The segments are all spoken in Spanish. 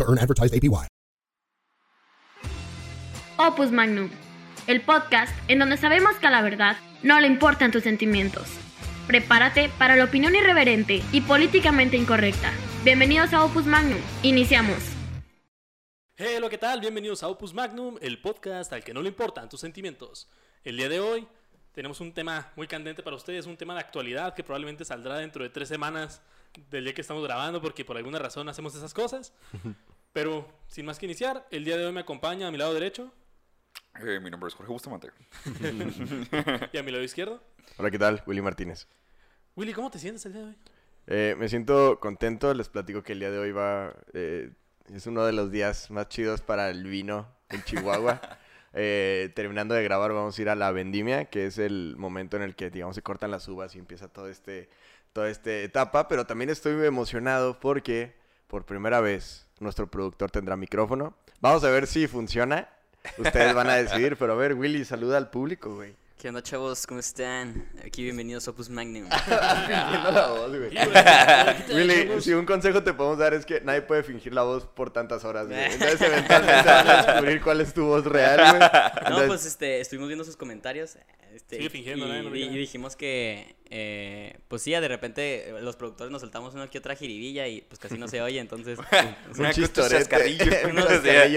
to earn advertised APY. Opus Magnum, el podcast en donde sabemos que a la verdad no le importan tus sentimientos. Prepárate para la opinión irreverente y políticamente incorrecta. Bienvenidos a Opus Magnum. Iniciamos. Hello, ¿qué tal? Bienvenidos a Opus Magnum, el podcast al que no le importan tus sentimientos. El día de hoy tenemos un tema muy candente para ustedes, un tema de actualidad que probablemente saldrá dentro de tres semanas del día que estamos grabando porque por alguna razón hacemos esas cosas. Pero sin más que iniciar, el día de hoy me acompaña a mi lado derecho Eh, mi nombre es Jorge Bustamante. y a mi lado izquierdo. Hola, ¿qué tal? Willy Martínez. Willy, ¿cómo te sientes el día de hoy? Eh, me siento contento, les platico que el día de hoy va... eh, es uno de los días más chidos para el vino en Chihuahua. Eh, terminando de grabar vamos a ir a la vendimia, que es el momento en el que, digamos, se cortan las uvas y empieza todo este, toda esta etapa. Pero también estoy muy emocionado porque por primera vez nuestro productor tendrá micrófono. Vamos a ver si funciona. Ustedes van a decidir, pero a ver, Willy, saluda al público, güey. ¿Qué onda, chavos? ¿Cómo están? Aquí bienvenidos a Opus Magnum. Fingiendo la voz, güey. Willy, si un consejo te podemos dar es que nadie puede fingir la voz por tantas horas, güey. Entonces, eventualmente van a descubrir cuál es tu voz real, güey. No, pues este, estuvimos viendo sus comentarios. Este, Sigue fingiendo, y, ¿no? Y dijimos que, eh, pues sí, de repente eh, los productores nos soltamos una que otra jiribilla y pues casi no se oye, entonces... un chascarrillo. unos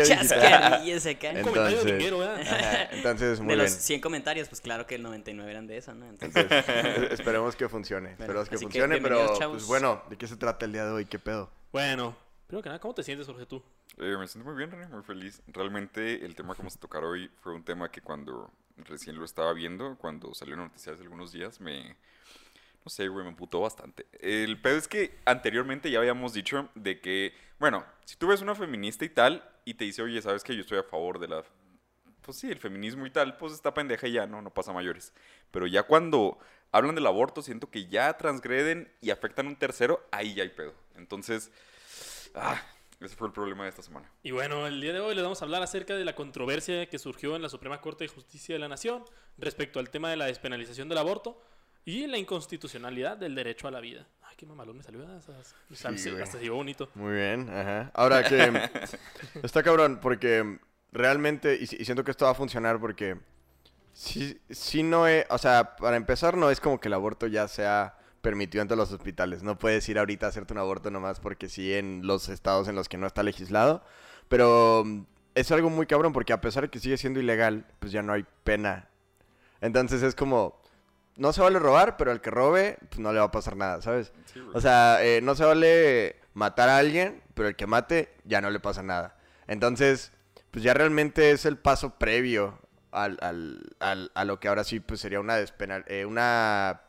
chascarrillos acá. Un comentario Entonces- dominguero, ¿verdad? Ajá, Entonces, muy De los bien. 100 comentarios, pues claro que el 99 eran de eso, ¿no? Entonces, Entonces, esperemos que funcione. Esperemos que funcione, pero, chavos. pues bueno, ¿de qué se trata el día de hoy? ¿Qué pedo? Bueno, primero que nada, ¿cómo te sientes, Jorge, tú? Eh, me siento muy bien, René, muy feliz. Realmente el tema que vamos a tocar hoy fue un tema que cuando recién lo estaba viendo, cuando salió en noticias hace algunos días, me... No sé, güey, me emputó bastante. El pedo es que anteriormente ya habíamos dicho de que, bueno, si tú ves una feminista y tal, y te dice, oye, ¿sabes que yo estoy a favor de la... Pues sí, el feminismo y tal, pues está pendeja y ya, no, no pasa mayores. Pero ya cuando hablan del aborto, siento que ya transgreden y afectan a un tercero, ahí ya hay pedo. Entonces, ah, ese fue el problema de esta semana. Y bueno, el día de hoy les vamos a hablar acerca de la controversia que surgió en la Suprema Corte de Justicia de la Nación respecto al tema de la despenalización del aborto y la inconstitucionalidad del derecho a la vida. Ay, qué mamalón me salió. ¿verdad? Esas- Sí, hasta se bonito. Muy bien, ajá. Ahora que está cabrón, porque realmente, y, y siento que esto va a funcionar porque si, si no es, o sea, para empezar no es como que el aborto ya sea permitido entre los hospitales. No puedes ir ahorita a hacerte un aborto nomás porque sí en los estados en los que no está legislado. Pero mm, es algo muy cabrón porque a pesar de que sigue siendo ilegal, pues ya no hay pena. Entonces es como, no se vale robar, pero el que robe, pues no le va a pasar nada, ¿sabes? O sea, eh, no se vale matar a alguien, pero el que mate ya no le pasa nada. Entonces, pues ya realmente es el paso previo al, al- al- a lo que ahora sí pues sería una despenal, eh, una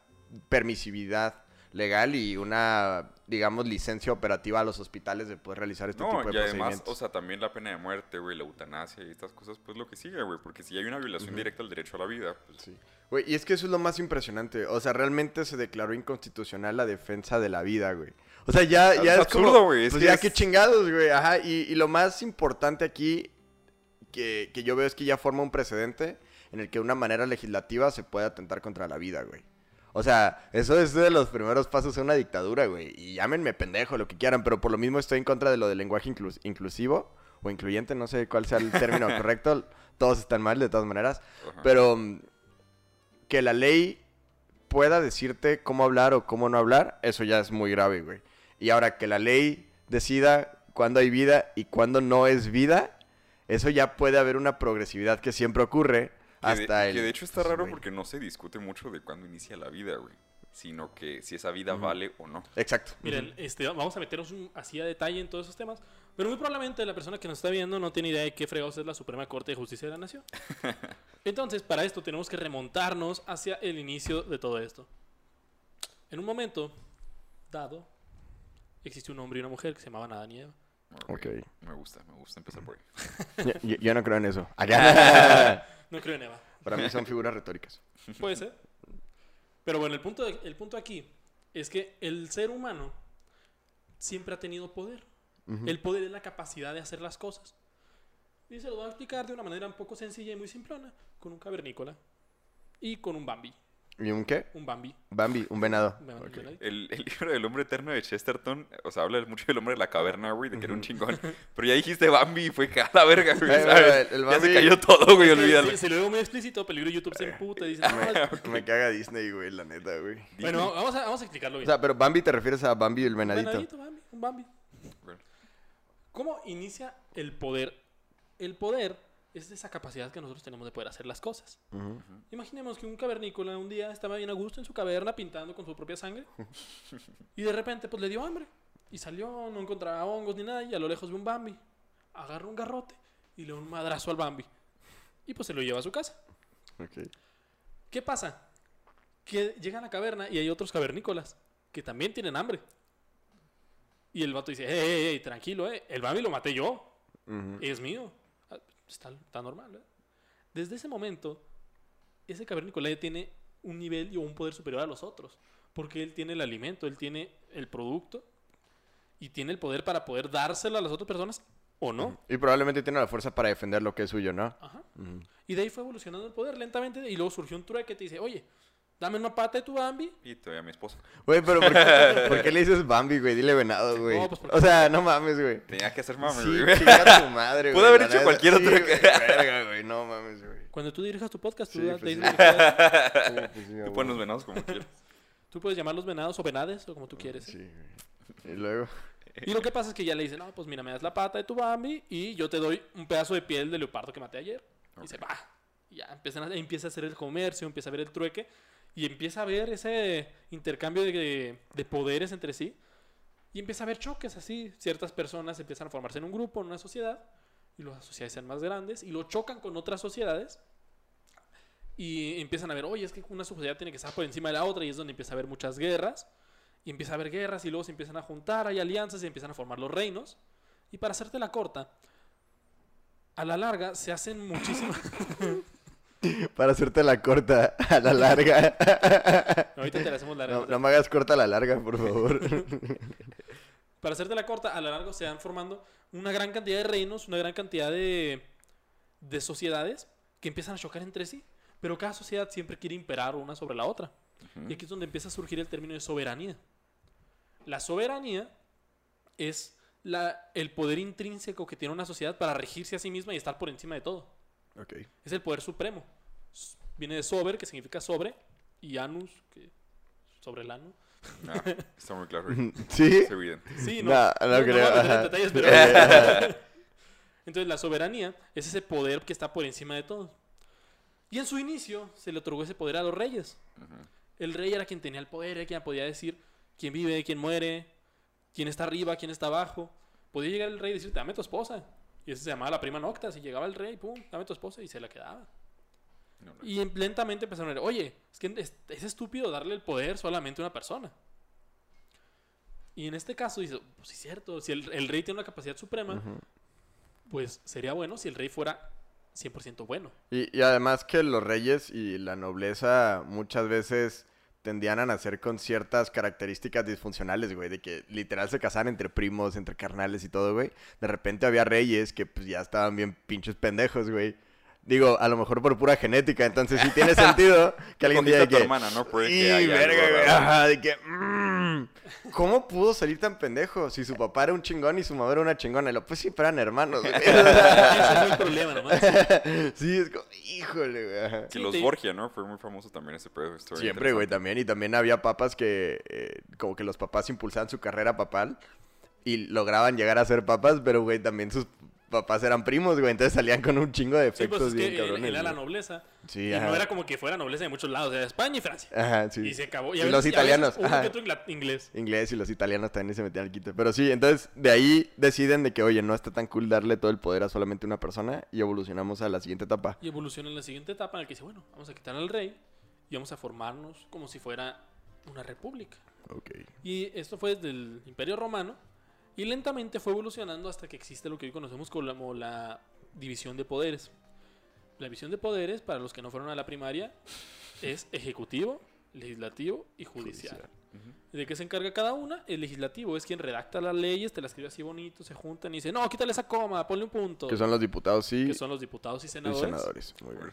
permisividad legal y una, digamos, licencia operativa a los hospitales de poder realizar este No, tipo de y además, procedimientos. o sea, también la pena de muerte, güey, la eutanasia y estas cosas, pues lo que sigue, güey, porque si hay una violación directa al derecho a la vida, pues Sí. Güey, y es que eso es lo más impresionante. O sea, realmente se declaró inconstitucional la defensa de la vida, güey. O sea, ya, Es ya es, absurdo, güey, es Pues ya es- qué chingados, güey. Ajá. Y, y lo más importante aquí que, que yo veo es que ya forma un precedente en el que de una manera legislativa se puede atentar contra la vida, güey. O sea, eso es de los primeros pasos de una dictadura, güey. Y llámenme pendejo, lo que quieran, pero por lo mismo estoy en contra de lo del lenguaje inclus- inclusivo o incluyente, no sé cuál sea el término correcto. Todos están mal, de todas maneras. Pero mm, que la ley pueda decirte cómo hablar o cómo no hablar, eso ya es muy grave, güey. Y ahora que la ley decida cuándo hay vida y cuándo no es vida, eso ya puede haber una progresividad que siempre ocurre Que de- hasta el... Que de hecho está pues, raro güey. porque no se discute mucho de cuándo inicia la vida, güey. Sino que si esa vida vale o no. Exacto. Miren, este, vamos a meternos un- así a detalle en todos esos temas, pero muy probablemente la persona que nos está viendo no tiene idea de qué fregados es la Suprema Corte de Justicia de la Nación. Entonces, para esto tenemos que remontarnos hacia el inicio de todo esto. En un momento dado, existió un hombre y una mujer que se llamaban Adán y Eva. Ok. Ok. Me gusta, me gusta empezar por ahí. Yo, yo- yo no creo en eso. No creo en Eva. Para mí son figuras retóricas. Puede ser. Pero bueno, el punto, de- el punto aquí es que el ser humano siempre ha tenido poder. El poder es la capacidad de hacer las cosas. Y se lo voy a explicar de una manera un poco sencilla y muy simplona. Con un cavernícola y con un Bambi. ¿Y un qué? Un Bambi. Bambi, un venado. Un Bambi. El, el libro del hombre eterno de Chesterton, o sea, habla mucho del hombre de la caverna, güey, de que era un chingón. Pero ya dijiste Bambi y fue que a la verga, güey, Eh, ¿sabes? el- el Ya se Bambi- cayó todo, güey, olvídalo. si- si lo veo muy explícito, peligro YouTube se emputa y dice, "No, es- Me caga Disney, güey, la neta, güey. Bueno, vamos a, vamos a explicarlo O bien. sea, pero Bambi te refieres a Bambi el Un venadito. venadito, Bambi, un Bambi. Bueno. ¿Cómo inicia el poder? El poder es esa capacidad que nosotros tenemos de poder hacer las cosas. Imaginemos que un cavernícola un día estaba bien a gusto en su caverna pintando con su propia sangre y de repente pues le dio hambre y salió, no encontraba hongos ni nada y a lo lejos ve un Bambi. Agarra un garrote y le da un madrazo al Bambi y pues se lo lleva a su casa. ¿Qué pasa? Que llega a la caverna y hay otros cavernícolas que también tienen hambre. Y el vato dice, hey, hey, hey, tranquilo, eh, el Bambi lo maté yo, Ujú. es mío. Está, está normal, ¿eh? Desde ese momento, ese cavernícola ya tiene un nivel y un poder superior a los otros. Porque él tiene el alimento, él tiene el producto y tiene el poder para poder dárselo a las otras personas o no. Y probablemente tiene la fuerza para defender lo que es suyo, ¿no? Ajá. Y de ahí fue evolucionando el poder lentamente y luego surgió un trueque que te dice, oye, dame una pata de tu Bambi Y todavía mi esposa. Güey, pero ¿por qué, por qué le dices Bambi, güey? Dile venado, güey. No, pues, O sea, no mames, güey. Tenía que hacer mami, Sí, güey. tu madre, güey. Pudo haber hecho cualquier Sí, otra cosa. Verga, güey, no mames, güey. Cuando tú dirijas tu podcast, tú, Sí, pues te sí. dices lo que quieras. Sí, pues sí, Tú pones los venados como quieras. Tú puedes llamarlos venados o venades o como tú quieres. ¿eh? Sí, güey. Y luego. Y lo que pasa es que ya le dicen, no, pues mira, me das la pata de tu Bambi y yo te doy un pedazo de piel de leopardo que maté ayer. Y dice, va. Y ya empiezan a- empieza a hacer el comercio, empieza a ver el trueque y empieza a ver ese intercambio de, de poderes entre sí. Y empieza a haber choques así. Ciertas personas empiezan a formarse en un grupo, en una sociedad, y las sociedades sean más grandes, y lo chocan con otras sociedades. Y empiezan a ver, oye, es que una sociedad tiene que estar por encima de la otra, y es donde empieza a haber muchas guerras. Y empieza a haber guerras, y luego se empiezan a juntar, hay alianzas, y empiezan a formar los reinos. Y para hacerte la corta, a la larga se hacen muchísimas. Para hacerte la corta a la larga. Ahorita te la hacemos larga. No, no me hagas corta a la larga, por favor. Para hacerte la corta, a lo largo se van formando una gran cantidad de reinos, una gran cantidad de, de sociedades que empiezan a chocar entre sí. Pero cada sociedad siempre quiere imperar una sobre la otra. Y aquí es donde empieza a surgir el término de soberanía. La soberanía es la, el poder intrínseco que tiene una sociedad para regirse a sí misma y estar por encima de todo. ok. Es el poder supremo. Viene de sober, que significa sobre, y anus, que sobre el ano. Ah, está muy claro. ¿Sí? Es evidente. Sí, no. No, no no, creo, detalles, pero- Entonces, la soberanía es ese poder que está por encima de todo. Y en su inicio se le otorgó ese poder a los reyes. El rey era quien tenía el poder, era quien podía decir quién vive, quién muere, quién está arriba, quién está abajo. Podía llegar el rey y decir, dame tu esposa. Y eso se llamaba la prima nocta. Si llegaba el rey, pum, dame tu esposa y se la quedaba. No, no. Y en- lentamente empezaron a ver, oye, es que es, es estúpido darle el poder solamente a una persona. Y en este caso dice, pues sí es cierto, si el, el rey tiene una capacidad suprema, pues sería bueno si el rey fuera 100% bueno. Y, y además que los reyes y la nobleza muchas veces tendían a nacer con ciertas características disfuncionales, güey, de que literal se casaban entre primos, entre carnales y todo, güey. De repente había reyes que pues ya estaban bien pinches pendejos, güey. Digo, a lo mejor por pura genética, entonces sí tiene sentido que alguien diga que... hermana, ¿no? Sí, verga, ajá, de que... mm, ¿Cómo pudo salir tan pendejo? Si su papá era un chingón y su mamá era una chingona. Y lo, pues sí, pero eran hermanos, güey. Ese es el problema nomás. sí, es como, híjole, güey. ajá. Y Sí, los Borgia, ¿no? Fue muy famoso también ese pedo. historia Siempre, güey, interesante. también. Y también había papas que, eh, como que los papás impulsaban su carrera papal y lograban llegar a ser papas, pero, güey, también sus papás eran primos, güey. Entonces salían con un chingo de Sí, efectos pues es bien que cabrones. era la nobleza. Sí, y ajá. no era como que fuera nobleza de muchos lados, era de España y Francia. Ajá, sí. Y se acabó. Y a los y a veces italianos, uno ajá. que otro ingla- inglés. Inglés y los italianos también se metían al quite. Pero sí, entonces de ahí deciden de que, oye, no está tan cool darle todo el poder a solamente una persona y evolucionamos a la siguiente etapa. Y evoluciona en la siguiente etapa en la que dice, bueno, vamos a quitar al rey y vamos a formarnos como si fuera una república. Ok. Y esto fue desde el Imperio Romano Y lentamente fue evolucionando hasta que existe lo que hoy conocemos como la división de poderes. La división de poderes, para los que no fueron a la primaria, es ejecutivo, legislativo y judicial. ¿De qué se encarga cada una? El legislativo es quien redacta las leyes, te las escribe así bonito, se juntan y dicen, no, quítale esa coma, ponle un punto. Que son los diputados, sí. Que son los diputados y y senadores. senadores. Muy bien.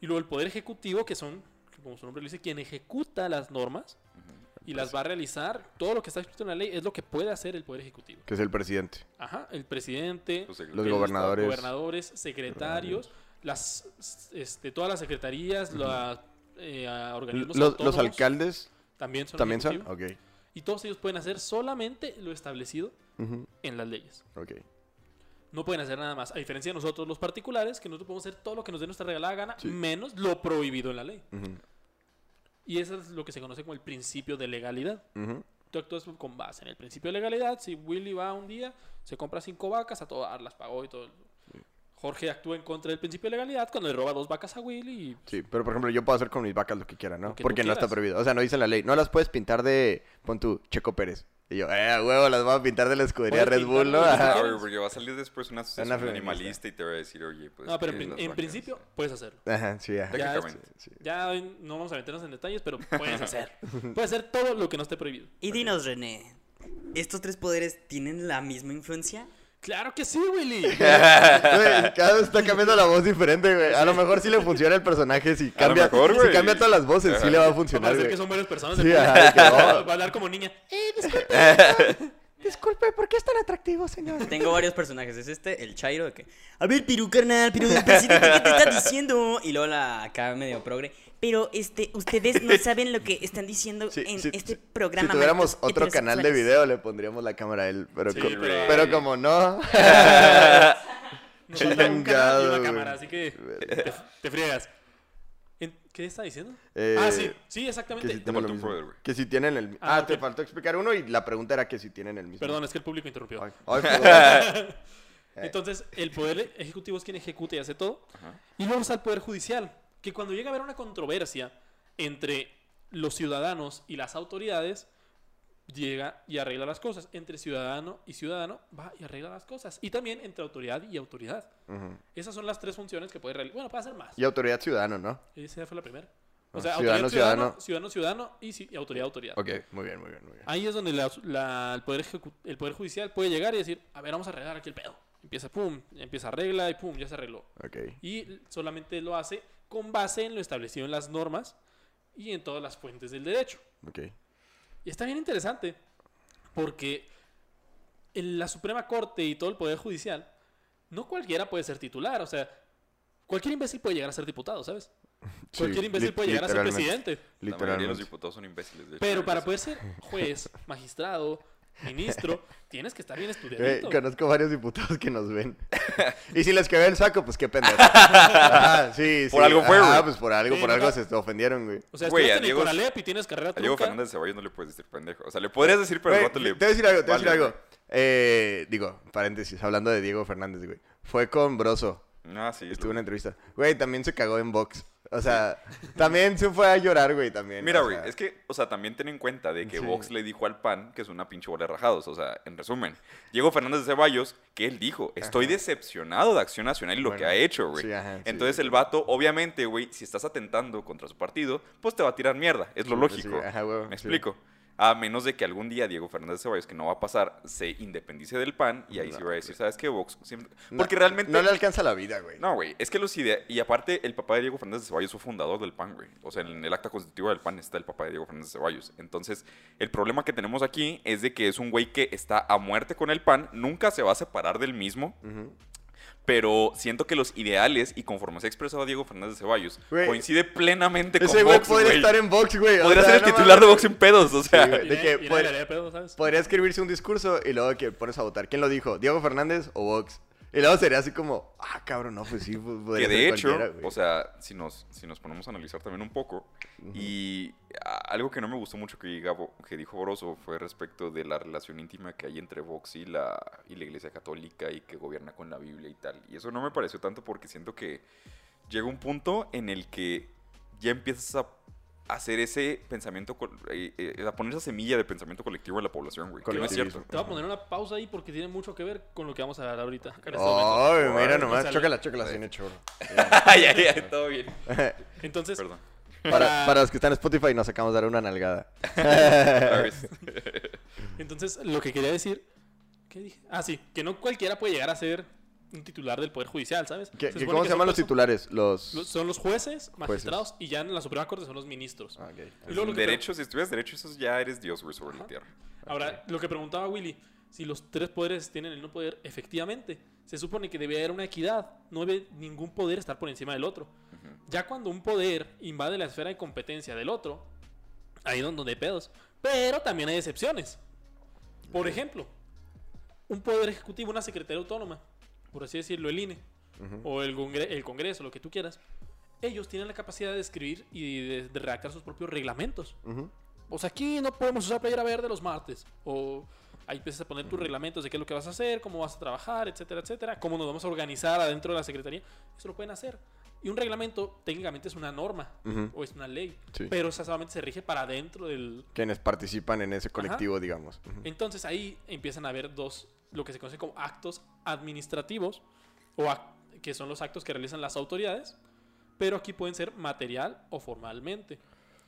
Y luego el poder ejecutivo, que son, como su nombre lo dice, quien ejecuta las normas y las va a realizar. Todo lo que está escrito en la ley es lo que puede hacer el poder ejecutivo. Que es el presidente. Ajá, el presidente, Los Los gobernadores. gobernadores, secretarios, las, este, todas las secretarías, los eh, organismos Los, alcaldes también son también son. Y todos ellos pueden hacer solamente lo establecido en las leyes. Ok. No pueden hacer nada más. A diferencia de nosotros los particulares, que nosotros podemos hacer todo lo que nos dé nuestra regalada gana, Sí. menos lo prohibido en la ley. Ujú, Y eso es lo que se conoce como el principio de legalidad. ujú. Tú actúas con base en el principio de legalidad. Si Willy va un día, se compra cinco vacas, a todas las pagó y todo. Jorge actúa en contra del principio de legalidad cuando le roba dos vacas a Willy y Sí, pero por ejemplo, yo puedo hacer con mis vacas lo que quiera, ¿no? Porque no está prohibido. O sea, no dice la ley. No las puedes pintar de, pon tú, Checo Pérez. Y yo, eh, huevo, las voy a pintar de la escudería Red Bull, ¿no? Ajá. Porque va a salir después una asociación feminista. animalista y te va a decir, oye, pues. No, pero en, principio puedes hacerlo. Ajá, sí, ajá. Ya, Técnicamente. Sí. Ya no vamos a meternos en detalles, pero puedes hacer. puedes hacer todo lo que no esté prohibido. Y dinos, René, ¿estos tres poderes tienen la misma influencia? Claro que sí, Willy. Cada vez está cambiando la voz diferente, güey. A lo mejor sí le funciona el personaje si A lo cambia, mejor, si cambia todas las voces, sí le va a Va a funcionar, parecer güey. que son varias personas. Sí, ajá, que, oh. Va a hablar como niña. Disculpe, ¿por qué es tan atractivo, señor? Tengo varios personajes. Es este, el Chairo, de que. A ver, Piru, carnal, Piru, ¿qué te está diciendo? Y luego la acá medio progre. Pero, este, ustedes no saben lo que están diciendo Sí, en sí, este sí. programa. Si tuviéramos otro canal de heterosexuales". video, le pondríamos la cámara a él. Pero, Sí, co- pero- pero como no. Nos un canal y una cámara, así que te, te friegas. ¿Qué está diciendo? Eh, ah, sí, sí, que exactamente. si Te un. Que si tienen el... Ah, Ah, te faltó explicar uno y la pregunta era que si tienen el mismo. Perdón, es que el público interrumpió. Ay, ay, perdón. Entonces, el poder ejecutivo es quien ejecuta y hace todo. Ajá. Y luego está el poder judicial, que cuando llega a haber una controversia entre los ciudadanos y las autoridades, llega y arregla las cosas. Entre ciudadano y ciudadano, va y arregla las cosas. Y también entre autoridad y autoridad. Esas son las tres funciones que puede realizar. Bueno, puede hacer más. Y autoridad ciudadano, ¿no? Esa fue la primera. O Ah, sea, ciudadano, ciudadano, ciudadano. ciudadano, y, ci- y autoridad, autoridad. Ok, muy bien, muy bien, muy bien. Ahí es donde la- la- el, poder el Poder Judicial puede llegar y decir, a ver, vamos a arreglar aquí el pedo. Empieza, pum, empieza arregla y pum, ya se arregló. Ok. Y solamente lo hace con base en lo establecido en las normas y en todas las fuentes del derecho. Ok. Y está bien interesante porque en la Suprema Corte y todo el Poder Judicial, no cualquiera puede ser titular. O sea, cualquier imbécil puede llegar a ser diputado, ¿sabes? Sí, Cualquier imbécil puede llegar a ser literalmente. presidente. La mayoría de los Literalmente. diputados son imbéciles. de hecho, Pero para poder ser juez, magistrado, ministro, tienes que estar bien estudiadito. conozco varios diputados que nos ven. y si les quedó el saco, pues qué pendejo. Sí, sí. Por algo fue, Ah, pues por algo, Sí, por no, algo no. se ofendieron, güey. O sea, Güey, en el Diego- Conalep y tienes carrera A Diego trunca. Fernández de Ceballos no le puedes decir pendejo. O sea, le podrías decir, pero el Güey, rato le. Te voy a decir algo, te voy a decir algo. Eh, digo, paréntesis, hablando de Diego Fernández, güey. Fue con Broso. Ah, sí. Estuvo en una entrevista. Güey, también se cagó en box. O sea, también se fue a llorar, güey, también. Mira, güey, sea. es que, o sea, también ten en cuenta de que Sí. Vox le dijo al PAN que es una pinche bola de rajados. O sea, en resumen, Diego Fernández de Ceballos, que él dijo, estoy decepcionado de Acción Nacional y lo que ha hecho, güey. sí, ajá, sí, Entonces sí. el vato, obviamente, güey, si estás atentando contra su partido, pues te va a tirar mierda. Es lo lógico. ajá, güey, Me explico. A menos de que algún día Diego Fernández de Ceballos, que no va a pasar, se independice del PAN y ahí sí No, va a decir, ¿sabes qué? Vox siempre... No- Porque realmente... No le alcanza la vida, güey. No, güey, es que los idea Y aparte, el papá de Diego Fernández de Ceballos fue fundador del PAN, güey. O sea, en el acta constitutiva del PAN está el papá de Diego Fernández de Ceballos. Entonces, el problema que tenemos aquí es de que es un güey que está a muerte con el PAN, nunca se va a separar del mismo. Pero siento que los ideales y conforme se ha expresado Diego Fernández de Ceballos, coincide plenamente con Ese güey Vox, podría estar en box, güey. o Podría sea, ser el no titular de. Vox en pedos, o sea. Sí, de que ¿sabes? Podría escribirse un discurso y luego que pones a votar. ¿Quién lo dijo? ¿Diego Fernández o Vox? Y luego sería así como, ah, cabrón, no, pues sí, pues, Que de hecho, o sea, si nos, si nos ponemos a analizar también un poco, y algo que no me gustó mucho que, diga Bo- que dijo Boroso fue respecto de la relación íntima que hay entre Vox y la, y la Iglesia Católica y que gobierna con la Biblia y tal. Y eso no me pareció tanto porque siento que llega un punto en el que ya empiezas a hacer ese pensamiento, eh, eh, a poner esa semilla de pensamiento colectivo en la población, güey. Que no es cierto. Te voy a poner una pausa ahí porque tiene mucho que ver con lo que vamos a hablar ahorita. en este Ay, momento. mira nomás, chócala, chócala, sin hecho. Ay, ay, ay, todo bien. Entonces, Perdón. Para, para los que están en Spotify, nos acabamos de dar una nalgada. Entonces lo que quería decir, ¿qué dije? Ah, sí, que no cualquiera puede llegar a ser un titular del poder judicial, ¿sabes? ¿Qué- Se qué- supone ¿Cómo que se llaman los titulares? Los... los- Son los jueces, magistrados y ya en la Suprema Corte son los ministros. Ah, ok. Y luego lo que pre- Derecho, si estudias derecho, eso ya eres Dios, güey, sobre la tierra. Ahora, lo que preguntaba Willy, si los tres poderes tienen el mismo poder, efectivamente, se supone que debe haber una equidad, no debe ningún poder estar por encima del otro. Ya cuando un poder invade la esfera de competencia del otro, ahí es donde hay pedos. Pero también hay excepciones. Por ejemplo, un poder ejecutivo, una secretaría autónoma, por así decirlo, el INE, o el, congre- el Congreso, lo que tú quieras, ellos tienen la capacidad de escribir y de, de redactar sus propios reglamentos. O sea, aquí no podemos usar playera verde los martes. O ahí empiezas a poner tus reglamentos de qué es lo que vas a hacer, cómo vas a trabajar, etcétera, etcétera. Cómo nos vamos a organizar adentro de la secretaría. Eso lo pueden hacer. Y un reglamento técnicamente es una norma Ujú. o es una ley. Sí. Pero esa solamente se rige para adentro del... Quienes participan en ese colectivo, digamos. Ujú. Entonces ahí empiezan a haber dos, lo que se conoce como actos administrativos, o que son los actos que realizan las autoridades, pero aquí pueden ser material o formalmente.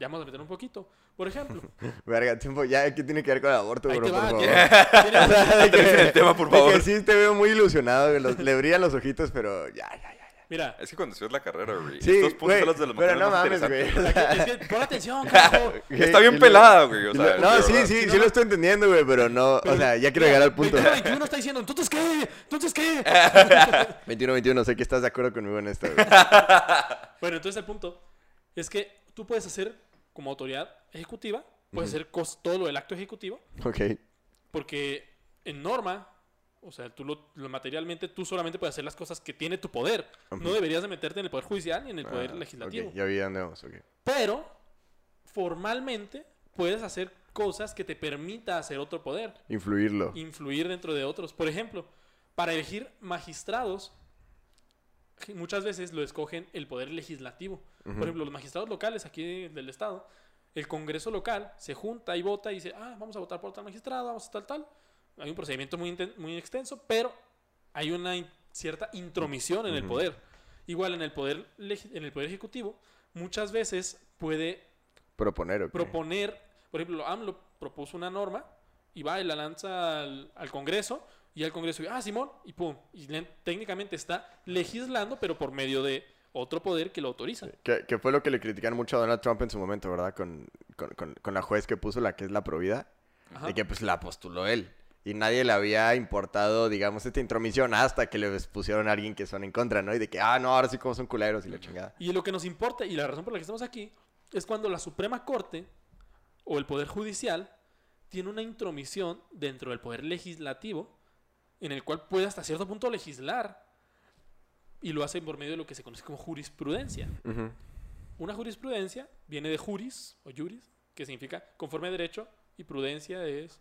Ya vamos a meter un poquito. Por ejemplo, Verga, tiempo, ya, ¿qué tiene que ver con el aborto, ahí bro? te Por favor. tiene- tiene- De que- Aterriza en el tema, por de que favor. sí te veo muy ilusionado, los- le brillan los ojitos, pero ya, ya, ya. Mira, Es que cuando estudias la carrera, güey, Sí, estos puntos son los de los pero no mames, güey. es que pon atención, carajo. Está bien pelada, güey. O sea, no, sí, verdad. sí, Sí, sí, no, lo estoy entendiendo, güey, pero no, o sea, ya quiero llegar al punto. 21, 21 está diciendo, ¿entonces qué? ¿Entonces qué? 21-21, sé que estás de acuerdo conmigo en esto, güey. bueno, entonces el punto es que tú puedes hacer como autoridad ejecutiva, puedes hacer cos- todo lo del acto ejecutivo, Ok. porque en norma, o sea, tú lo, lo materialmente, tú solamente puedes hacer las cosas que tiene tu poder. No deberías de meterte en el poder judicial ni en el poder Ah, legislativo. ok, ya vi dónde vamos, ok. Pero, formalmente, puedes hacer cosas que te permita hacer otro poder. Influirlo. influir dentro de otros. Por ejemplo, para elegir magistrados, muchas veces lo escogen el poder legislativo. Por ejemplo, los magistrados locales aquí del estado, el Congreso local se junta y vota y dice, ah, vamos a votar por tal magistrado, vamos a tal, tal. Hay un procedimiento muy, muy extenso, pero hay una in- cierta intromisión en el poder. Igual en el poder, en el poder ejecutivo, muchas veces puede Proponer, ok. proponer, por ejemplo, AMLO propuso una norma y va y la lanza al, al Congreso y al Congreso dice, ah, Simón, y pum, y le- técnicamente está legislando, pero por medio de otro poder que lo autoriza. Que, que fue lo que le criticaron mucho a Donald Trump en su momento, ¿verdad? Con, con, con- con la juez que puso la que es la provida. Y que pues la postuló él. Y nadie le había importado, digamos, esta intromisión hasta que le pusieron a alguien que son en contra, ¿no? Y de que, ah, no, ahora sí como son culeros y la chingada. Y lo que nos importa, y la razón por la que estamos aquí, es cuando la Suprema Corte o el Poder Judicial tiene una intromisión dentro del Poder Legislativo en el cual puede hasta cierto punto legislar y lo hace por medio de lo que se conoce como jurisprudencia. Una jurisprudencia viene de juris o juris, que significa conforme a derecho, y prudencia es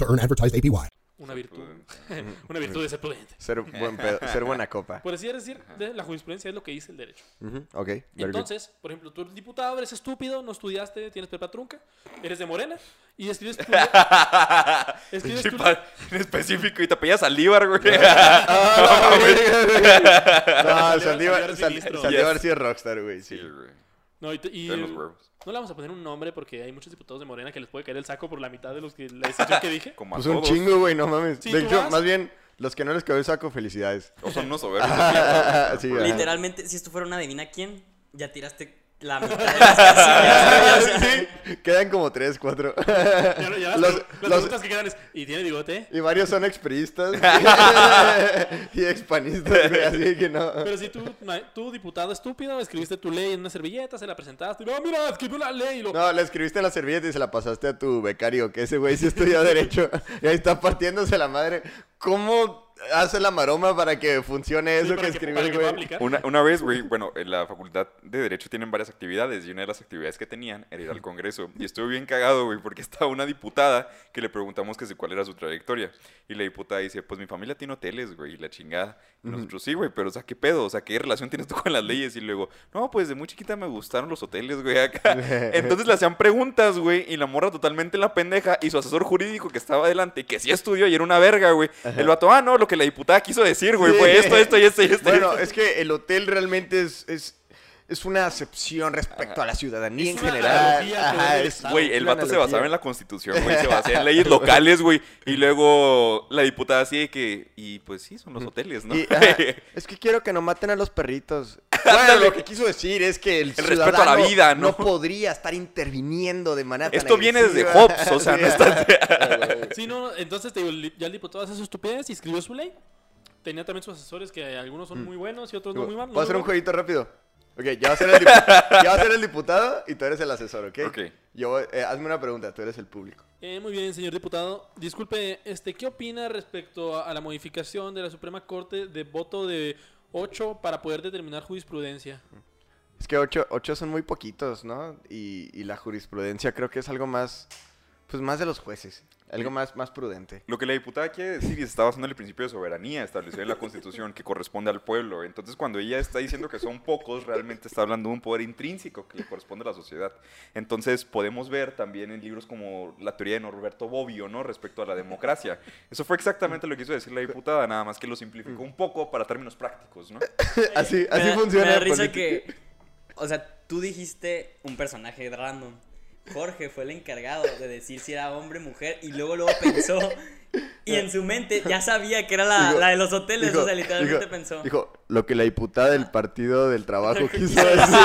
to earn advertised APY. una virtud. una virtud de ser prudente. Ser, buen pedo- ser buena copa. Por así decir, de la jurisprudencia es lo que dice el derecho. Ujú, Ok, very good. Entonces, por ejemplo, tú eres diputado, eres estúpido, no estudiaste, tienes prepa trunca, eres de Morena y escribes tu... escribes tu- en específico, y te apellas güey. No, Saldívar- Saldívar Saldívar es Sal- ministro. Saldívar Yes. sí es rockstar, güey, sí. Sí, güey. No, y, te- y- en los huevos. no le vamos a poner un nombre porque hay muchos diputados de Morena que les puede caer el saco por la mitad de los que la decisión que dije. Como a Pues un chingo, güey, no mames. Sí, de hecho, vas. más bien, los que no les quedó el saco, felicidades. O son unos soberbios. Sí. Literalmente, si esto fuera una adivina quién, ya tiraste la mitad de las casillas. Sí, quedan como tres, cuatro. Ya, ya las, Los- las los- preguntas que quedan es, ¿y tiene bigote? Y varios son expriistas y expanistas, güey, así que no. Pero si tú, tú, diputado estúpido, escribiste tu ley en una servilleta, se la presentaste, y no, mira, escribió la ley, y lo... No, la escribiste en la servilleta y se la pasaste a tu becario, que ese güey sí estudió Derecho. Y ahí está partiéndose la madre. ¿Cómo hace la maroma para que funcione Sí, eso para que escribió para el que güey? Una, una vez, güey, bueno, en la facultad de Derecho tienen varias actividades y una de las actividades que tenían era ir al Congreso. Y estuve bien cagado, güey, porque estaba una diputada que le preguntamos que si cuál era su trayectoria. Y la diputada dice, pues mi familia tiene hoteles, güey, y la chingada. Y nosotros, sí, güey, pero o sea, ¿qué pedo? O sea, ¿qué relación tienes tú con las leyes? Y luego, no, pues de muy chiquita me gustaron los hoteles, güey, acá. Entonces le hacían preguntas, güey, y la morra totalmente la pendeja y su asesor jurídico que estaba adelante, que sí estudió y era una verga, güey. El vato, ah, no, lo que la diputada quiso decir, güey, Sí. fue esto, esto y esto y esto. Bueno, esto". es que el hotel realmente es, es, es una acepción respecto a la ciudadanía Es en una general. Ajá, es. Güey, el vato se basaba en la constitución, güey. Se basaba en leyes locales, güey. Y luego la diputada así de que. Y pues sí, son los hoteles, ¿no? Y, es que quiero que no maten a los perritos. Bueno, lo que quiso decir es que el, respeto a la vida, ¿no? podría estar interviniendo de manera tan Esto viene desde. Hobbes, o sea, no Sí. está. Sí, no, entonces te digo, el- ya el diputado hace su estupidez y escribió su ley. Tenía también sus asesores que algunos son muy buenos y otros no muy malos. Voy a hacer un jueguito rápido. Ok, ya va a ser el, ya va a ser el diputado y tú eres el asesor, ¿ok? Ok. Yo, eh, hazme una pregunta, tú eres el público. Eh, muy bien, señor diputado. Disculpe, este, ¿qué opina respecto a, a la modificación de la Suprema Corte de voto de 8 para poder determinar jurisprudencia? Es que ocho, ocho son muy poquitos, ¿no? Y, y la jurisprudencia creo que es algo más, pues más de los jueces, algo más, más prudente. Lo que la diputada quiere decir y se está basando en el principio de soberanía establecido en la Constitución que corresponde al pueblo. Entonces, cuando ella está diciendo que son pocos, realmente está hablando de un poder intrínseco que le corresponde a la sociedad. Entonces, podemos ver también en libros como la teoría de Norberto Bobbio, ¿no? Respecto a la democracia. Eso fue exactamente lo que quiso decir la diputada, nada más que lo simplificó un poco para términos prácticos, ¿no? así Me así da- funciona. Me da la risa política. que. O sea, tú dijiste un personaje random. Jorge fue el encargado de decir si era hombre o mujer y luego luego pensó. Y en su mente ya sabía que era la, Dijo- la de los hoteles. dijo- o sea, literalmente dijo- pensó. Dijo, lo que la diputada del Partido del Trabajo quiso Pero decir.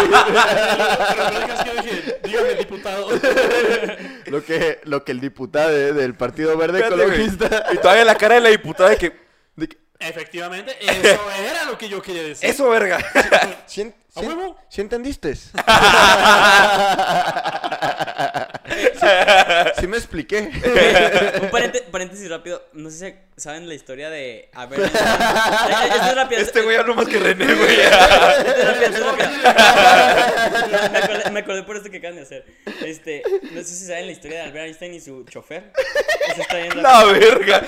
dígame, diputado. lo, que, lo que el diputado de- del Partido Verde Espérate, güey. Ecologista... Y todavía la cara de la diputada de que, de que, Efectivamente, eso era lo que yo quería decir. eso verga. ¿Sí, en- ¿A sí- huevo? sí entendiste? ¿Sí, sí me expliqué. Un parénte- paréntesis rápido. No sé si saben la historia de. A ver. Rápido. Este güey habla más que René, güey. Esto es rápido, esto es rápido. Me acordé, me acordé por esto que acaban de hacer. Este, no sé si saben la historia de Albert Einstein y su chofer. Eso está bien La verga.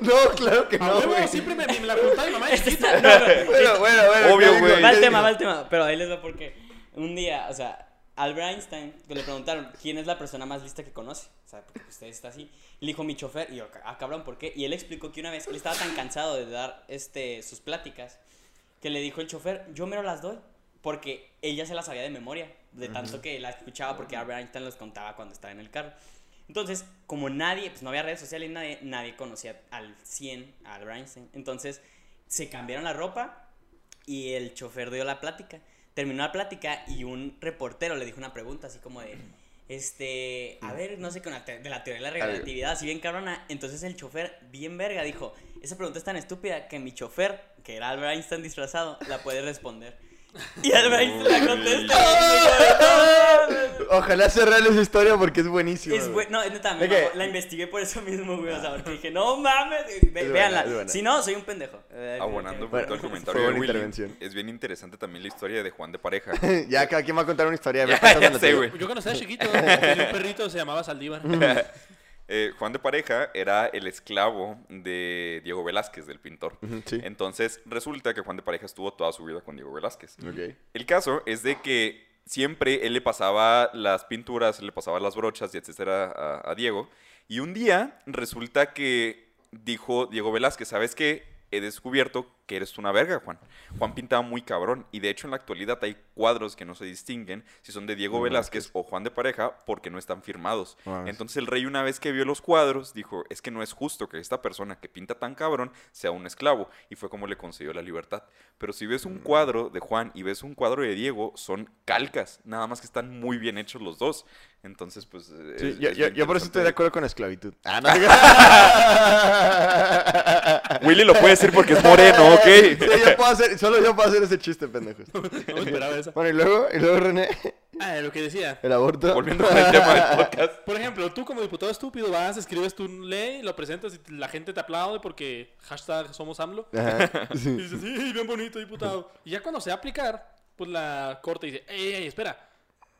No, claro que no, huevo, siempre me, me la preguntaba mi mamá Este no, Bueno, bueno, bueno. Obvio, güey. Va ¿Qué el tema, va el tema. Pero ahí les va porque un día, o sea, Albert Einstein, que le preguntaron quién es la persona más lista que conoce. O sea, porque usted está así. Y le dijo mi chofer, y yo, ah, cabrón, ¿por qué? Y él explicó que una vez él estaba tan cansado de dar este, sus pláticas que le dijo el chofer, yo mero las doy. Porque ella se las sabía de memoria, de tanto que la escuchaba, porque Albert Einstein los contaba cuando estaba en el carro. Entonces, como nadie, pues no había redes sociales, nadie, nadie conocía al 100 a Albert Einstein. Entonces, se cambiaron la ropa y el chofer dio la plática. Terminó la plática y un reportero le dijo una pregunta así como de, este, a ver, no sé, con la de la teoría de la relatividad, así bien cabrona. Entonces el chofer, bien verga, dijo, esa pregunta es tan estúpida que mi chofer, que era Albert Einstein disfrazado, la puede responder. Y Albert Einstein la contesta. Ojalá se real esa historia porque es buenísima. Es güey. no, es neta, la investigué por eso mismo, güey. O sea, porque dije, no mames, ve- véanla. Si no, soy un pendejo. Abonando por Bueno, todo el fue comentario de Willy, intervención. es bien interesante también la historia de Juan de Pareja. ya, cada quien va a contar una historia. Ya, sé, güey. Yo cuando estaba chiquito tenía un perrito se llamaba Saldívar. Eh, Juan de Pareja era el esclavo de Diego Velázquez, del pintor. Sí. Entonces resulta que Juan de Pareja estuvo toda su vida con Diego Velázquez. El caso es de que siempre él le pasaba las pinturas, le pasaba las brochas y etcétera a, a Diego. Y un día resulta que dijo Diego Velázquez, ¿sabes qué? he descubierto que eres una verga, Juan. Juan pintaba muy cabrón y de hecho en la actualidad hay cuadros que no se distinguen si son de Diego No Velázquez o Juan de Pareja porque no están firmados. Entonces el rey una vez que vio los cuadros dijo, es que no es justo que esta persona que pinta tan cabrón sea un esclavo y fue como le concedió la libertad. Pero si ves un cuadro de Juan y ves un cuadro de Diego, son calcas, nada más que están muy bien hechos los dos. Entonces, pues... Sí, yo, por eso estoy de acuerdo con la esclavitud. Ah, no. Willy lo puede decir porque es moreno, ¿ok? Sí, yo puedo hacer, solo yo puedo hacer ese chiste, pendejos. No me esperaba esa. Bueno, y luego, y luego René, Ah, lo que decía. el aborto. Volviendo el tema del podcast. Por ejemplo, tú como diputado estúpido vas, escribes tu ley, lo presentas y la gente te aplaude porque hashtag somos AMLO. Ajá, Y sí. dices, sí, bien bonito, diputado. Y ya cuando se va a aplicar, pues la corte dice, ey, ey, espera,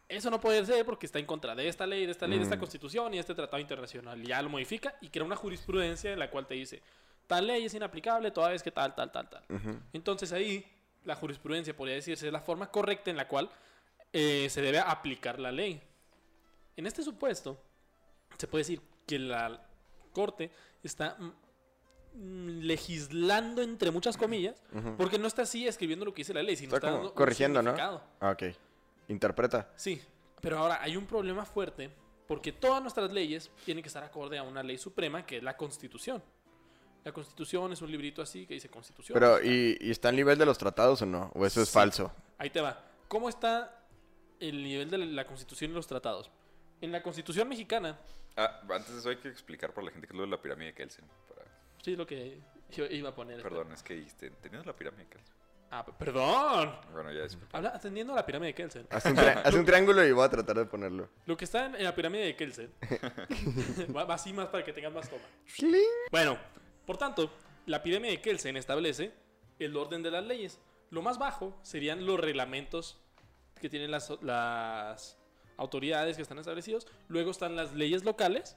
eso no puede ser porque está en contra de esta ley, de esta ley, de esta constitución y de este tratado internacional. Y ya lo modifica y crea una jurisprudencia en la cual te dice, tal ley es inaplicable toda vez que tal, tal, tal, tal. Entonces ahí, la jurisprudencia, podría decirse, es la forma correcta en la cual eh, se debe aplicar la ley. En este supuesto, se puede decir que la corte está mm, mm, legislando entre muchas comillas, porque no está así escribiendo lo que dice la ley, sino Está está, como dando un corrigiendo, ¿no? significado. Ah, ok. Interpreta. Sí, pero ahora hay un problema fuerte porque todas nuestras leyes tienen que estar acorde a una ley suprema que es la Constitución. La Constitución es un librito así que dice Constitución. Pero, ¿y, y está al nivel de los tratados o no? ¿O eso es Sí. falso? Ahí te va. ¿Cómo está el nivel de la Constitución y los tratados? En la Constitución mexicana, Ah, antes de eso hay que explicar para la gente que es lo de la pirámide de Kelsen. para- sí es lo que yo iba a poner. Perdón, es que dijiste, teniendo la pirámide de Kelsen. Ah, perdón. Bueno, ya disculpa. Habla atendiendo a la pirámide de Kelsen. Haz un, tri- haz un triángulo y voy a tratar de ponerlo. Lo que está en, en la pirámide de Kelsen. va, va así más para que tengas más toma. Bueno, por tanto, la pirámide de Kelsen establece el orden de las leyes. Lo más bajo serían los reglamentos que tienen las, las autoridades que están establecidos. Luego están las leyes locales.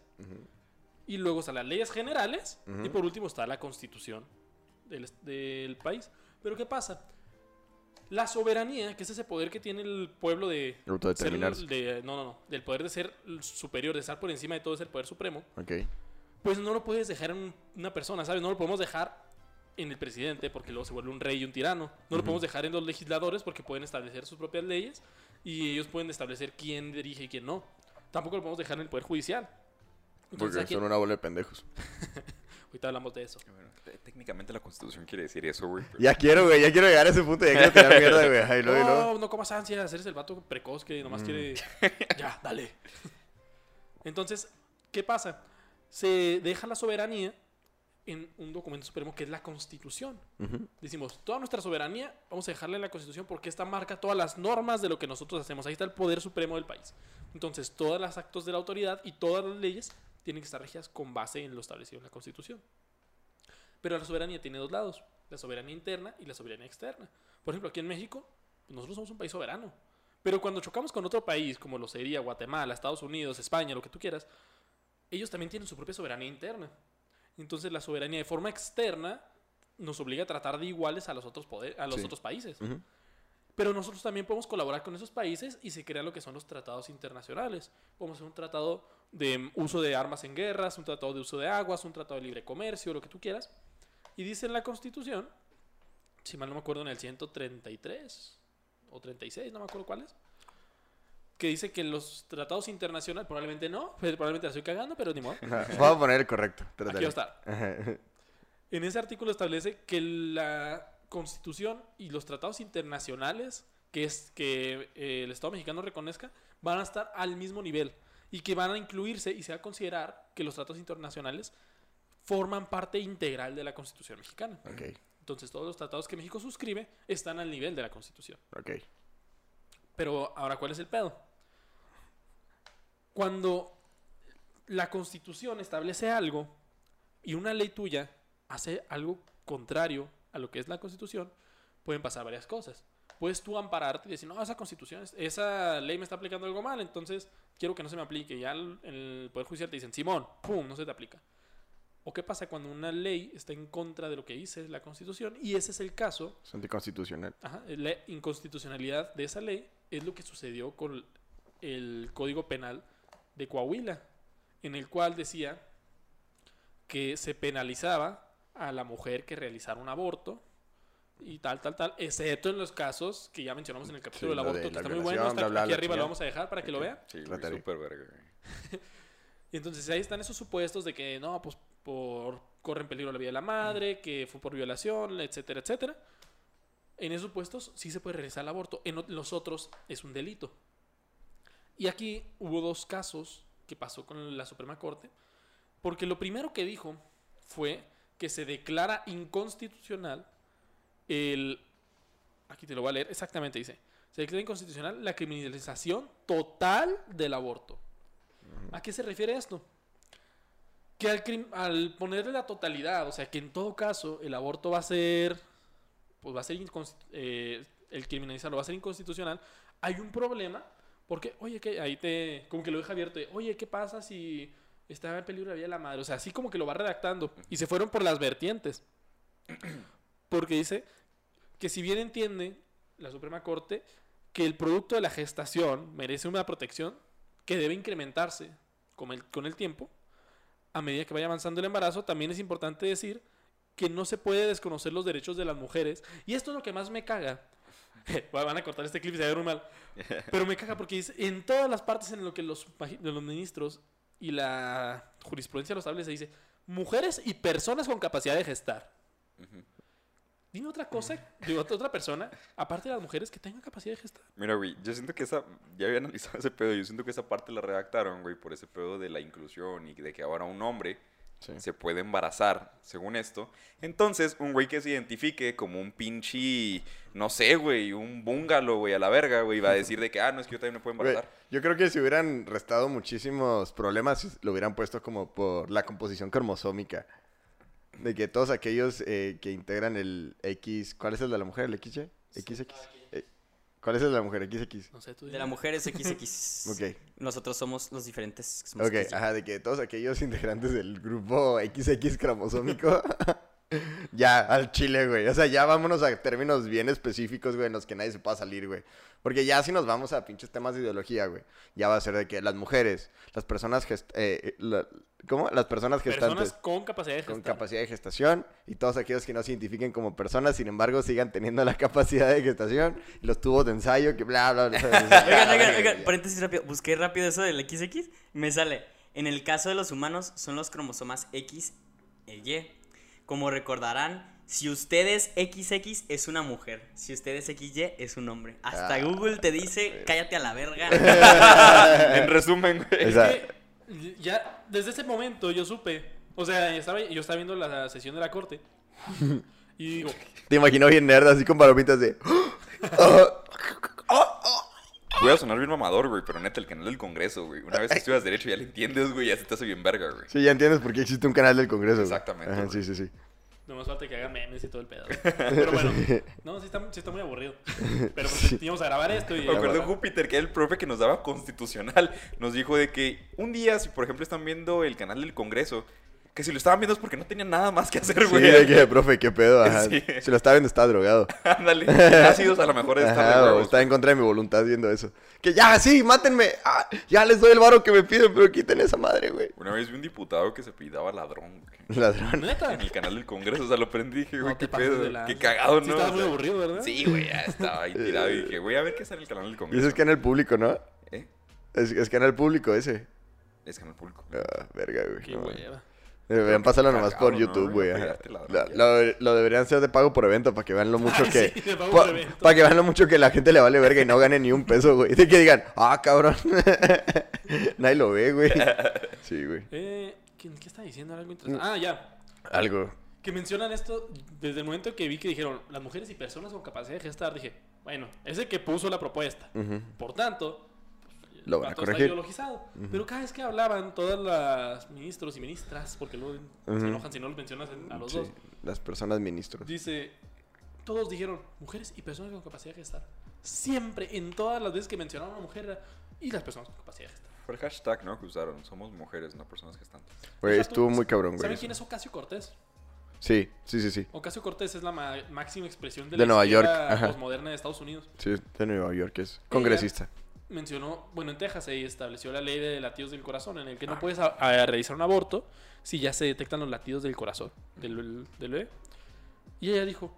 Y luego están las leyes generales. Y por último está la constitución del, del país. Pero ¿qué pasa? La soberanía, que es ese poder que tiene el pueblo de... Ser- de- no, no, no. Del poder de ser superior, de estar por encima de todo es el poder supremo Ok. Pues no lo puedes dejar en un- una persona, ¿sabes? No lo podemos dejar en el presidente porque luego se vuelve un rey y un tirano. No lo podemos dejar en los legisladores porque pueden establecer sus propias leyes y ellos pueden establecer quién dirige y quién no. Tampoco lo podemos dejar en el poder judicial. Entonces, Porque aquí- son una bola de pendejos. ahorita hablamos de eso. Bueno, técnicamente la constitución quiere decir eso, güey. pero- Ya quiero, güey. Ya quiero llegar a ese punto. Ya quiero tirar mierda, güey. Ahí luego, y luego. No, no comas ansias, eres el vato precoz que nomás quiere... ya, dale. Entonces, ¿qué pasa? Se deja la soberanía en un documento supremo que es la Constitución. Decimos, toda nuestra soberanía vamos a dejarla en la Constitución porque esta marca todas las normas de lo que nosotros hacemos. Ahí está el poder supremo del país. Entonces, todos los actos de la autoridad y todas las leyes tienen que estar regidas con base en lo establecido en la Constitución. Pero la soberanía tiene dos lados, la soberanía interna y la soberanía externa. Por ejemplo, aquí en México, pues nosotros somos un país soberano. Pero cuando chocamos con otro país, como lo sería Guatemala, Estados Unidos, España, lo que tú quieras, ellos también tienen su propia soberanía interna. Entonces la soberanía de forma externa nos obliga a tratar de iguales a los otros, poder, a los Sí. otros países. Pero nosotros también podemos colaborar con esos países y se crean lo que son los tratados internacionales. Podemos hacer un tratado de uso de armas en guerras, un tratado de uso de aguas, un tratado de libre comercio, lo que tú quieras. Y dice en la Constitución, si mal no me acuerdo, en el 133 o 36, no me acuerdo cuál es, que dice que los tratados internacionales, probablemente no, pues, probablemente la estoy cagando, pero ni modo. Voy a poner el correcto. Aquí. Ajá. En ese artículo establece que la Constitución y los tratados internacionales que es que eh, el Estado mexicano reconozca van a estar al mismo nivel y que van a incluirse y se va a considerar que los tratados internacionales forman parte integral de la Constitución mexicana. Ok, Entonces todos los tratados que México suscribe están al nivel de la Constitución. ok. Pero ahora, ¿cuál es el pedo? Cuando la Constitución establece algo y una ley tuya hace algo contrario a lo que es la Constitución, pueden pasar varias cosas. Puedes tú ampararte y decir, no, esa Constitución, es- esa ley me está aplicando algo mal, entonces quiero que no se me aplique. Ya el, el Poder Judicial te dicen, Simón, pum, no se te aplica. ¿O qué pasa cuando una ley está en contra de lo que dice la Constitución? Y ese es el caso Es anticonstitucional. Ajá, la inconstitucionalidad de esa ley es lo que sucedió con el Código Penal de Coahuila, en el cual decía que se penalizaba a la mujer que realizara un aborto y tal, tal, tal, excepto en los casos que ya mencionamos en el capítulo Sí, del aborto, de que la está muy bueno, está bla, bla, aquí la arriba lo vamos a dejar para que lo vean. Sí, Trataré. súper verga. Y entonces ahí están esos supuestos de que no, pues por corre en peligro la vida de la madre, que fue por violación, etcétera, etcétera. En esos supuestos sí se puede realizar el aborto, en los otros es un delito. Y aquí hubo dos casos que pasó con la Suprema Corte, porque lo primero que dijo fue que se declara inconstitucional el... Aquí te lo voy a leer, exactamente dice. Se declara inconstitucional la criminalización total del aborto. ¿A qué se refiere esto? Que al, al ponerle la totalidad, o sea, que en todo caso el aborto va a ser, pues va a ser, eh, el criminalizarlo va a ser inconstitucional, hay un problema, porque, oye, que ahí te, como que lo deja abierto, de, oye, ¿qué pasa si está en peligro la vida la madre? O sea, así como que lo va redactando, y se fueron por las vertientes, porque dice que si bien entiende la Suprema Corte que el producto de la gestación merece una protección que debe incrementarse con el, con el tiempo, a medida que vaya avanzando el embarazo, también es importante decir que no se puede desconocer los derechos de las mujeres. Y esto es lo que más me caga. Van a cortar este clip y se va a ver mal. Pero me caga porque dice, en todas las partes en lo que los, los ministros y la jurisprudencia lo establece, dice, mujeres y personas con capacidad de gestar. Dime otra cosa, digo, otra persona, aparte de las mujeres, que tengan capacidad de gestar. Mira, güey, yo siento que esa, ya había analizado ese pedo, yo siento que esa parte la redactaron, güey, por ese pedo de la inclusión y de que ahora un hombre Sí. se puede embarazar, según esto. Entonces, un güey que se identifique como un pinche, no sé, güey, un búngalo, güey, a la verga, güey, va a decir de que, ah, no, es que yo también me puedo Güey, embarazar. yo creo que si hubieran restado muchísimos problemas, lo hubieran puesto como por la composición cromosómica. De que todos aquellos eh, que integran el X... ¿Cuál es el de la mujer? ¿El XY? XX. ¿Cuál es la mujer? XX. No sé, tú De la mujer es XX. Ok. Nosotros somos los diferentes. somos Ok, XX. ajá, de que todos aquellos integrantes del grupo XX cromosómico, ya, al chile, güey. O sea, ya vámonos a términos bien específicos, güey, en los que nadie se pueda salir, güey. Porque ya si nos vamos a pinches temas de ideología, güey, ya va a ser de que las mujeres, las personas gest eh, la- ¿cómo? Las personas gestantes Personas con capacidad de con gestar. capacidad de gestación y todos aquellos que no se identifiquen como personas, sin embargo, sigan teniendo la capacidad de gestación y los tubos de ensayo, que bla, bla, bla. Oigan, oigan, oigan, paréntesis rápido. Busqué rápido eso del XX. Me sale. En el caso de los humanos son los cromosomas X e Y. Como recordarán, si usted es XX es una mujer. Si usted es XY es un hombre. Hasta Ah. Google te dice, cállate a la verga. en resumen, güey. Es- que ya desde ese momento yo supe. O sea, estaba, yo estaba viendo la sesión de la corte. Y digo, Te imagino bien nerd, así con palomitas de... Voy a sonar bien mamador, güey, pero neta, el canal del Congreso, güey. Una vez que estudias Derecho ya le entiendes, güey, ya se te hace bien verga, güey. Sí, ya entiendes por qué existe un canal del Congreso. güey. Exactamente, Ajá, sí, sí, sí. no más falta que hagan memes y todo el pedo. Pero bueno, no, sí está, sí está muy aburrido. Pero pues íbamos a grabar esto y. Me acuerdo Júpiter, que era el profe que nos daba constitucional. Nos dijo de que un día, si por ejemplo están viendo el canal del Congreso, que si lo estaban viendo es porque no tenían nada más que hacer, Sí, güey. de que, profe, qué pedo. Ajá. Sí. Si lo estaba viendo, estaba drogado. Ándale. Ácidos a lo mejor está de estaba en contra de mi voluntad viendo eso. Que ya, sí, mátenme. Ah, ya les doy el varo que me piden, pero quiten esa madre, güey. Una vez vi un diputado que se pidaba ladrón, güey. Ladrón. Neta. En el canal del Congreso, o sea, lo prendí y dije, güey, No qué pedo. de. Qué cagado, Sí ¿no? estaba O muy aburrido, ¿verdad? Sí, güey, ya estaba ahí tirado y dije, güey, a ver qué está en el canal del Y Congreso. ese es canal público, ¿no? ¿Eh? Es, es canal público ese. Es canal público. Ah, verga, güey. Qué no. Deberían pasarlo nomás cagado, por. YouTube, güey. Lo, lo deberían hacer de pago por evento para que vean lo mucho Ay, que. sí, de pago pa- por evento. Para que vean lo mucho que la gente le vale verga y no gane ni un peso, güey. De que digan, ah, cabrón. Nadie lo ve, güey. Sí, güey. Eh, ¿qué, ¿Qué está diciendo? Algo interesante. Ah, ya. Algo. Que mencionan esto desde el momento que vi que dijeron las mujeres y personas con capacidad de gestar. Dije, bueno, es el que puso la propuesta. Por tanto, Lo van a corregir. Pero cada vez que hablaban todas las ministros y ministras, porque luego se enojan si no los mencionas en- a los Sí, dos, las personas ministros. dice, todos dijeron mujeres y personas con capacidad de gestar. Siempre, en todas las veces que mencionaron a una mujer, era, y las personas con capacidad de gestar. Fue el hashtag, ¿no? Que usaron. Somos mujeres, no personas gestantes. Güey, Deja tú, estuvo muy cabrón, güey. ¿Saben quién es Ocasio Cortés? Sí, sí, sí, sí. Ocasio Cortés es la ma- máxima expresión de, De la Nueva York, posmoderna de Estados Unidos. Sí, de Nueva York es congresista. Mencionó, bueno, en Texas se estableció la ley de latidos del corazón, en el que no puedes a- a realizar un aborto si ya se detectan los latidos del corazón del, del bebé. Y ella dijo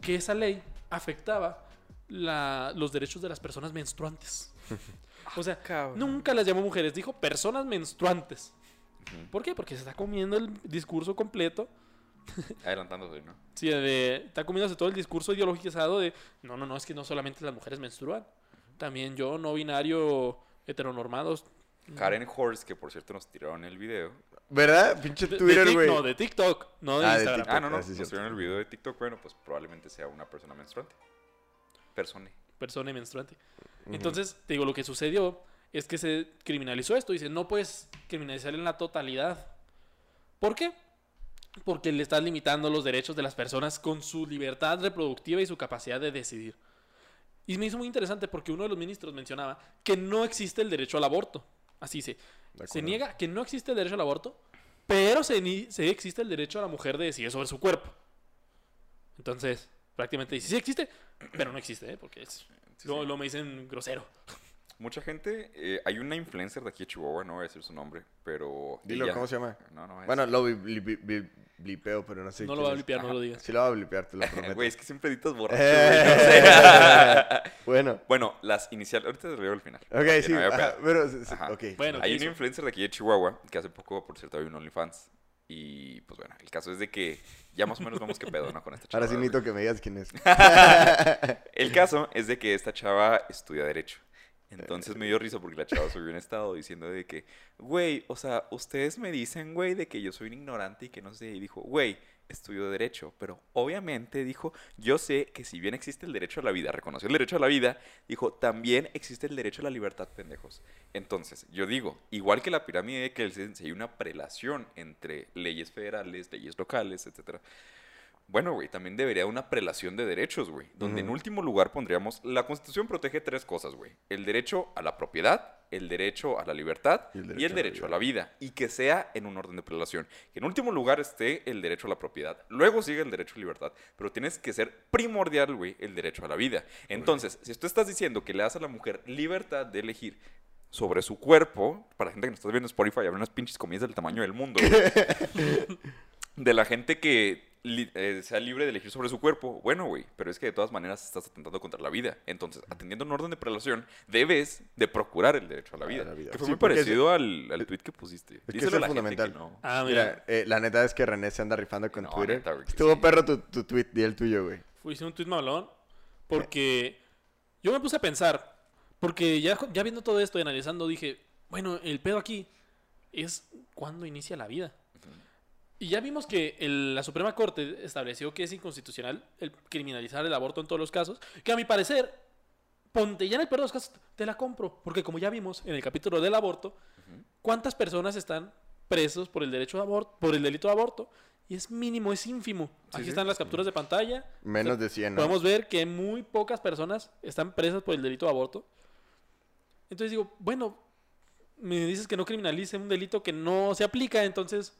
que esa ley afectaba la- los derechos de las personas menstruantes. O sea, nunca las llamó mujeres, dijo personas menstruantes. ¿Por qué? Porque se está comiendo el discurso completo Adelantándose, ¿no? Sí, de, está comiéndose todo el discurso ideologizado de, no, no, no, es que no solamente las mujeres menstruan, también yo, no binario, heteronormados. Karen Horst, que por cierto nos tiraron el video. ¿Verdad? Pinche De, de Twitter, güey. no, de TikTok, no de Ah, de Instagram. TikTok. Ah, no, no, Ah, sí, nos tiraron el video de TikTok. Bueno, pues probablemente sea una persona menstruante. Persone. Persona menstruante. Entonces, te digo, lo que sucedió es que se criminalizó esto. Dice, no puedes criminalizar en la totalidad. ¿Por qué? Porque le estás limitando los derechos de las personas con su libertad reproductiva y su capacidad de decidir. Y me hizo muy interesante porque uno de los ministros mencionaba que no existe el derecho al aborto. Así se, se niega que no existe el derecho al aborto, pero se, ni- se existe el derecho a la mujer de decidir sobre su cuerpo. Entonces, prácticamente dice, sí existe, pero no existe, ¿eh? porque es, lo, lo me dicen grosero. Mucha gente, eh, hay una influencer de aquí de Chihuahua, no voy a decir su nombre, pero. Dilo, ella- ¿cómo se llama? No, no, es- Bueno, lo bli- bli- bli- blipeo, pero no sé. no lo va a blipear, no lo digas. Sí lo va a blipear, te lo prometo. Güey, es que siempre editas borracho, güey, no sé. Eh, bueno, bueno, las iniciales. Ahorita te leo al final. ok, sí, no ajá, pero, sí, sí, Ajá. ok. Bueno, Hay ¿qué una hizo? influencer de aquí de Chihuahua que hace poco, por cierto, había un OnlyFans. Y pues bueno, el caso es de que ya más o menos vamos que pedo, ¿no? Con esta chava. Ahora sí necesito que me digas quién es. El caso es de que esta chava estudia Derecho. Entonces me dio risa porque la chava subió un estado diciendo de que, güey, o sea, ustedes me dicen, güey, de que yo soy un ignorante y que no sé. Y dijo, güey, estudio Derecho. Pero obviamente dijo, yo sé que si bien existe el derecho a la vida, reconoció el derecho a la vida, dijo, también existe el derecho a la libertad, pendejos. Entonces, yo digo, igual que la pirámide de Kelsen, si hay una prelación entre leyes federales, leyes locales, etcétera. Bueno, güey, también debería haber una prelación de derechos, güey. Donde en último lugar pondríamos, la Constitución protege tres cosas, güey. El derecho a la propiedad, el derecho a la libertad y el derecho, a, la vida. Y que sea en un orden de prelación. Que en último lugar esté el derecho a la propiedad. Luego sigue el derecho a la libertad. Pero tienes que ser primordial, güey, el derecho a la vida. Entonces, si tú estás diciendo que le das a la mujer libertad de elegir sobre su cuerpo, para la gente que nos está viendo en Spotify, habrá unas pinches comidas del tamaño del mundo, güey. de la gente que li- eh, sea libre de elegir sobre su cuerpo, bueno, güey, pero es que de todas maneras estás atentando contra la vida. Entonces, atendiendo un orden de prelación, debes de procurar el derecho a la vida. la vida. Que fue Sí, muy es- parecido al, al tweet que pusiste. Es que Díselo eso a la es gente fundamental. que no. Ah, mira, Mira, eh, la neta es que René se anda rifando con No, Twitter. neta, güey, Estuvo sí. perro tu, tu tweet y el tuyo, güey. fui hice un tweet mamalón porque yo me puse a pensar, porque ya, ya viendo todo esto y analizando dije, bueno, el pedo aquí es cuándo inicia la vida. Y ya vimos que el- la Suprema Corte estableció que es inconstitucional el criminalizar el aborto en todos los casos, que a mi parecer, ponte ya en el peor de los casos, te la compro, porque como ya vimos en el capítulo del aborto, ¿cuántas personas están presos por el derecho de aborto, por el delito de aborto? Y es mínimo, es ínfimo. Aquí sí. están las capturas de pantalla. Menos de 100, ¿no? Podemos ver que muy pocas personas están presas por el delito de aborto. Entonces digo, bueno, me dices que no criminalice un delito que no se aplica, entonces,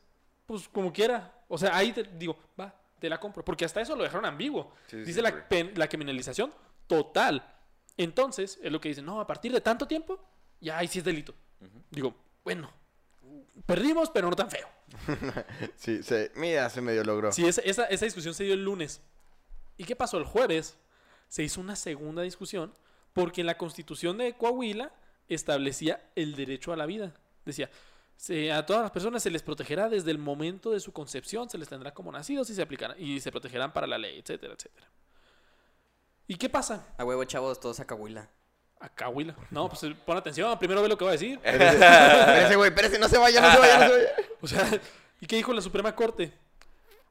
pues como quiera. O sea, ahí te digo, va, te la compro. Porque hasta eso lo dejaron ambiguo. Sí, sí, Dice sí, la, pen- la criminalización total. Entonces, es lo que dicen, no, a partir de tanto tiempo, ya ahí sí es delito. Digo, bueno, perdimos, pero no tan feo. Sí, se, mira, se medio logró. Sí, esa, esa, esa discusión se dio el lunes. ¿Y qué pasó? El jueves se hizo una segunda discusión porque en la constitución de Coahuila establecía el derecho a la vida. Decía, se- a todas las personas se les protegerá desde el momento de su concepción, se les tendrá como nacidos y se aplicarán y se protegerán para la ley, etcétera, etcétera. ¿Y qué pasa? A huevo, chavos, todos a Cahuila. A Coahuila. No, pues pon atención, primero ve lo que va a decir. Espérese, güey, espérese, no se vaya, no se vaya, no se vaya. O sea, ¿y qué dijo la Suprema Corte?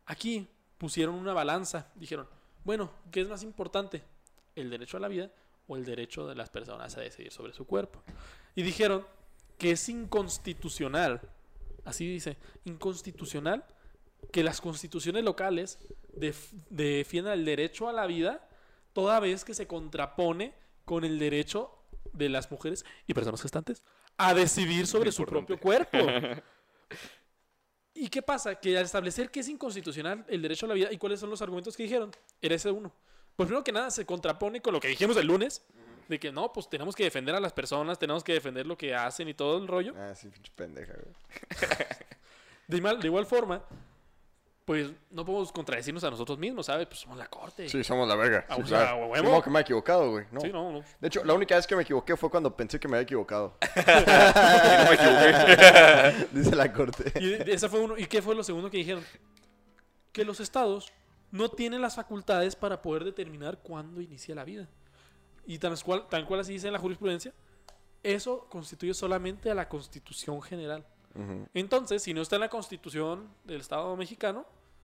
Aquí pusieron una balanza. Dijeron, bueno, ¿qué es más importante? ¿El derecho a la vida o el derecho de las personas a decidir sobre su cuerpo? Y dijeron que es inconstitucional, así dice, inconstitucional que las constituciones locales def- defiendan el derecho a la vida toda vez que se contrapone con el derecho de las mujeres y personas gestantes a decidir sobre su propio cuerpo. ¿Y qué pasa? Que al establecer que es inconstitucional el derecho a la vida, ¿y cuáles son los argumentos que dijeron? Era ese uno. Pues primero que nada se contrapone con lo que dijimos el lunes, De que no, pues tenemos que defender a las personas, tenemos que defender lo que hacen y todo el rollo. Ah, sí, pinche pendeja, güey. De igual, de igual forma, pues no podemos contradecirnos a nosotros mismos, ¿sabes? Pues somos la corte. Sí, somos la verga. Ah, Sí, o sea, claro. que me he equivocado, güey. No. Sí, no, no. De hecho, la única vez que me equivoqué fue cuando pensé que me había equivocado. no me equivoqué. Dice la corte. Y, esa fue uno, ¿Y qué fue lo segundo que dijeron? Que los estados no tienen las facultades para poder determinar cuándo inicia la vida. Y tal cual, tal cual así dice en la jurisprudencia, eso constituye solamente a la Constitución General. Entonces, si no está en la Constitución del Estado mexicano,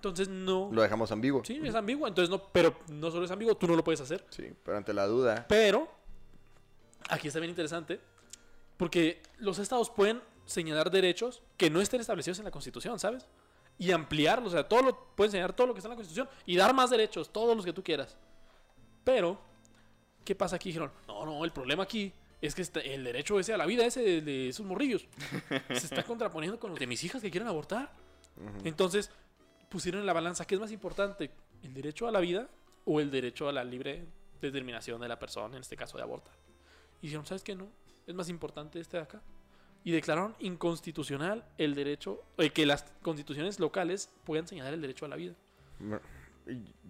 Entonces no. Lo dejamos ambiguo. Sí, es ambiguo. Entonces no, pero no solo es ambiguo, tú no lo puedes hacer. Sí, pero ante la duda. Pero, aquí está bien interesante, porque los estados pueden señalar derechos que no estén establecidos en la Constitución, ¿sabes? Y ampliarlos, o sea, todo lo, pueden señalar todo lo que está en la Constitución y dar más derechos, todos los que tú quieras. Pero, ¿qué pasa aquí? Dijeron, no, no, el problema aquí es que este- el derecho ese a la vida, ese de, de esos morrillos, se está contraponiendo con los de mis hijas que quieren abortar. Entonces, pusieron en la balanza, ¿qué es más importante? ¿El derecho a la vida o el derecho a la libre determinación de la persona, en este caso de abortar? Y dijeron, ¿sabes qué? No, es más importante este de acá. Y declararon inconstitucional el derecho, eh, que las constituciones locales puedan señalar el derecho a la vida.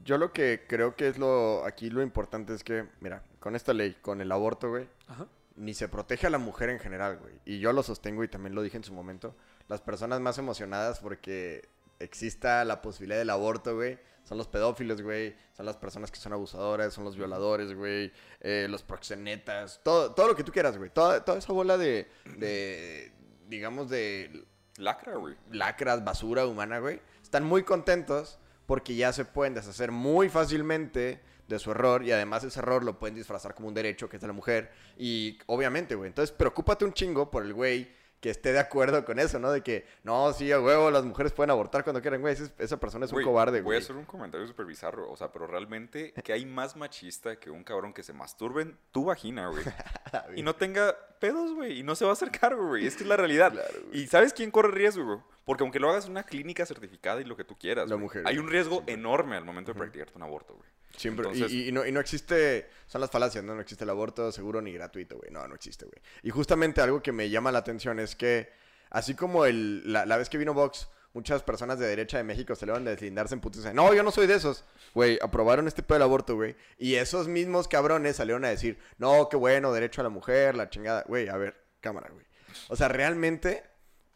Yo lo que creo que es lo aquí lo importante es que, mira, con esta ley, con el aborto, güey, Ajá. ni se protege a la mujer en general, güey. Y yo lo sostengo y también lo dije en su momento. Las personas más emocionadas porque exista la posibilidad del aborto, güey, son los pedófilos, güey. Son las personas que son abusadoras, son los violadores, güey. eh, los proxenetas. Todo, todo lo que tú quieras, güey. Toda, toda esa bola de, de, digamos, de Lacra, güey. lacras, basura humana, güey, están muy contentos porque ya se pueden deshacer muy fácilmente de su error y además ese error lo pueden disfrazar como un derecho que es de la mujer y obviamente, güey, entonces preocúpate un chingo por el güey que esté de acuerdo con eso, ¿no? De que, no, sí, a huevo, las mujeres pueden abortar cuando quieran, güey, esa persona es un Güey, cobarde, Voy a güey. hacer un comentario súper bizarro. O sea, pero realmente, que hay más machista que un cabrón que se masturbe en tu vagina, güey? y no tenga pedos, güey. Y no se va a hacer cargo, güey. Es que es la realidad. ¿Y sabes quién corre riesgo, güey? Porque aunque lo hagas en una clínica certificada y lo que tú quieras, La güey, mujer, hay güey, un riesgo enorme al momento de practicarte un aborto, güey. Siempre. y- Entonces- y, y no, y no existe. Son las falacias, ¿no? No existe el aborto seguro ni gratuito, güey. No, no existe, güey. Y justamente algo que me llama la atención es que, así como el, la, la vez que vino Vox, muchas personas de derecha de México se le van a deslindarse en putos no, yo no soy de esos. Güey, aprobaron este pedo del aborto, güey. Y esos mismos cabrones salieron a decir, no, qué bueno, derecho a la mujer, la chingada. Güey, a ver, cámara, güey. O sea, realmente.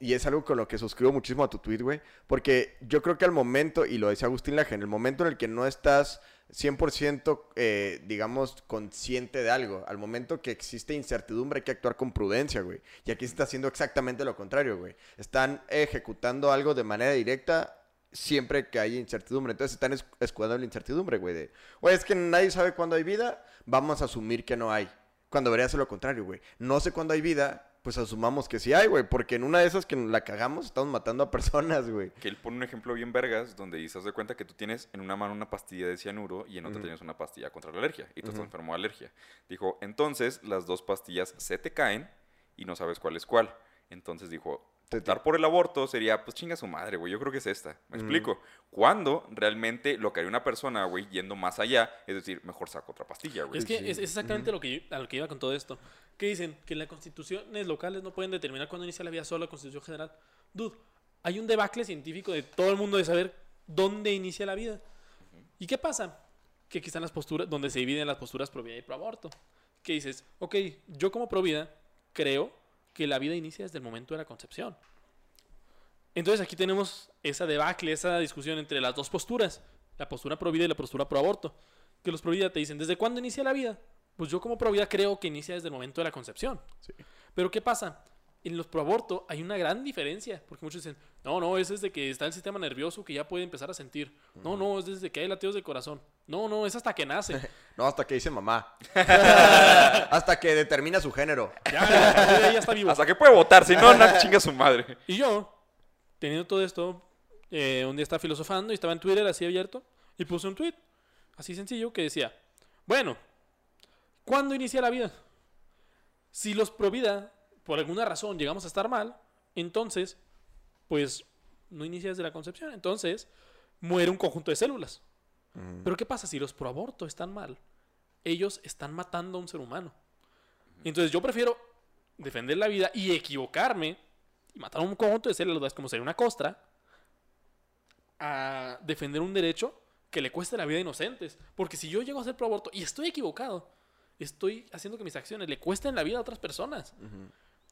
Y es algo con lo que suscribo muchísimo a tu tweet, güey. Porque yo creo que al momento, y lo decía Agustín Laje, en el momento en el que no estás 100%, eh, digamos, consciente de algo, al momento que existe incertidumbre, hay que actuar con prudencia, güey. Y aquí se está haciendo exactamente lo contrario, güey. Están ejecutando algo de manera directa siempre que haya incertidumbre. Entonces están es- escudando la incertidumbre, güey. De, güey, es que nadie sabe cuándo hay vida, vamos a asumir que no hay. Cuando debería ser lo contrario, güey. No sé cuándo hay vida, pues asumamos que sí hay, güey. Porque en una de esas que la cagamos, estamos matando a personas, güey. Que él pone un ejemplo bien vergas donde dices de cuenta que tú tienes en una mano una pastilla de cianuro y en otra tienes una pastilla contra la alergia y tú estás enfermo de alergia. Dijo, entonces las dos pastillas se te caen y no sabes cuál es cuál. Entonces dijo, Optar por el aborto sería, pues chinga su madre, güey, yo creo que es esta. ¿Me explico? Cuando realmente lo que haría una persona, güey, yendo más allá, es decir, mejor saco otra pastilla, güey. Es que es, es exactamente lo que yo- a lo que iba con todo esto. Que dicen que las constituciones locales no pueden determinar cuándo inicia la vida, solo la constitución general. Dude, hay un debacle científico de todo el mundo de saber dónde inicia la vida. ¿Y qué pasa? Que aquí están las posturas, donde se dividen las posturas pro vida y pro aborto. Que dices, ok, yo como pro vida creo que la vida inicia desde el momento de la concepción. Entonces aquí tenemos esa debacle, esa discusión entre las dos posturas, la postura pro vida y la postura pro aborto. Que los pro vida te dicen, ¿desde cuándo inicia la vida? Pues yo como pro vida creo que inicia desde el momento de la concepción. Pero ¿qué pasa? En los pro aborto hay una gran diferencia, porque muchos dicen, no, no, es desde que está el sistema nervioso que ya puede empezar a sentir. No, no, es desde que hay latidos de corazón. No, no, es hasta que nace. No, hasta que dice mamá. hasta que determina su género. Ya, ya, ya está vivo. Hasta que puede votar, si no, no chinga su madre. Y yo, teniendo todo esto, eh, un día estaba filosofando y estaba en Twitter así abierto y puse un tweet así sencillo que decía, bueno, ¿cuándo inicia la vida? Si los pro vida, por alguna razón, llegamos a estar mal, entonces, pues, no inicia desde la concepción. Entonces, muere un conjunto de células. Pero ¿qué pasa si los pro aborto están mal? Ellos están matando a un ser humano. Entonces yo prefiero defender la vida y equivocarme y matar a un conjunto de células como sería una costra a defender un derecho que le cueste la vida a inocentes. Porque si yo llego a ser pro aborto y estoy equivocado, estoy haciendo que mis acciones le cuesten la vida a otras personas.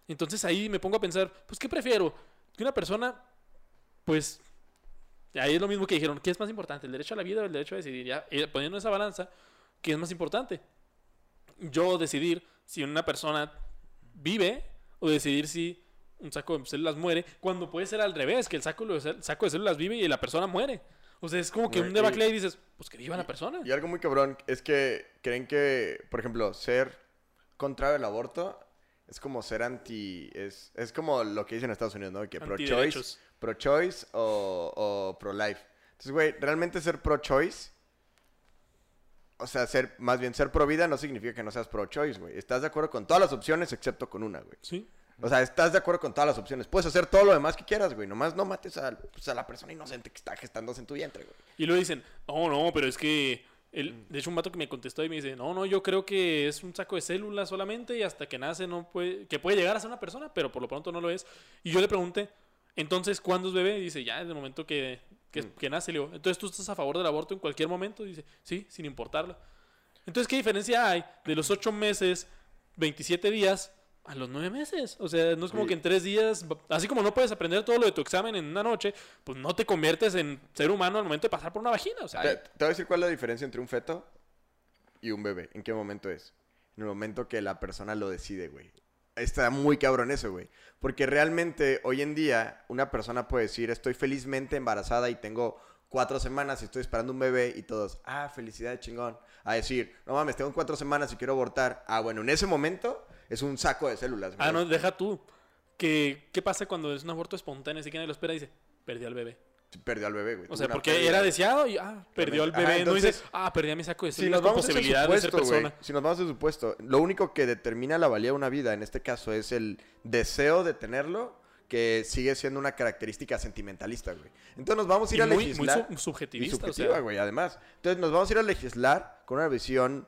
Entonces ahí me pongo a pensar, pues ¿qué prefiero? Que una persona, pues, ahí es lo mismo que dijeron, ¿qué es más importante? ¿El derecho a la vida o el derecho a decidir? Ya, eh, poniendo esa balanza, ¿qué es más importante? Yo decidir si una persona vive o decidir si un saco de células muere, cuando puede ser al revés, que el saco de, cel- saco de células vive y la persona muere. O sea, es como que un debacle y dices, pues que viva la persona. Y algo muy cabrón es que creen que, por ejemplo, ser contrario al aborto es como ser anti. Es, es como lo que dicen en Estados Unidos, ¿no? Que pro-choice pro choice o, o pro-life. Entonces, güey, realmente ser pro-choice. O sea, ser, más bien ser pro vida no significa que no seas pro-choice, güey. Estás de acuerdo con todas las opciones excepto con una, güey. Sí. O sea, estás de acuerdo con todas las opciones. Puedes hacer todo lo demás que quieras, güey. Nomás no mates a, pues, a la persona inocente que está gestándose en tu vientre, güey. Y luego dicen, no, no, pero es que. El, de hecho, un vato que me contestó y me dice, no, no, yo creo que es un saco de células solamente y hasta que nace no puede. Que puede llegar a ser una persona, pero por lo pronto no lo es. Y yo le pregunté, entonces, ¿cuándo es bebé? Y dice, ya, desde el momento que, que, que nace. Le digo, entonces tú estás a favor del aborto en cualquier momento. Y dice, sí, sin importarlo. Entonces, ¿qué diferencia hay de los 8 meses, 27 días, a los 9 meses? O sea, no es como Sí. que en 3 días, así como no puedes aprender todo lo de tu examen en una noche, pues no te conviertes en ser humano al momento de pasar por una vagina. O sea, Te, te voy a decir cuál es la diferencia entre un feto y un bebé. ¿En qué momento es? En el momento que la persona lo decide, güey. Está muy cabrón eso, güey. Porque realmente hoy en día una persona puede decir, estoy felizmente embarazada y tengo cuatro semanas y estoy esperando un bebé y todos, ah, felicidad, chingón. A decir, no mames, tengo cuatro semanas y quiero abortar. Ah, bueno, en ese momento es un saco de células, ah, no, deja tú. ¿Qué, ¿Qué pasa cuando es un aborto espontáneo? Así que nadie lo espera y dice, perdí al bebé. Perdió al bebé, güey. O sea, una porque pérdida. era deseado y, ah, perdió al Ajá, bebé. no entonces, dices, ah, perdí a mi saco de Si células nos con vamos posibilidad de ser supuesto, si nos vamos a ese supuesto, lo único que determina la valía de una vida en este caso es el deseo de tenerlo, que sigue siendo una característica sentimentalista, güey. Entonces nos vamos a ir Y a muy- muy legislar. sub- y subjetivista, o subjetiva, sea. güey, además. Entonces nos vamos a ir a legislar con una visión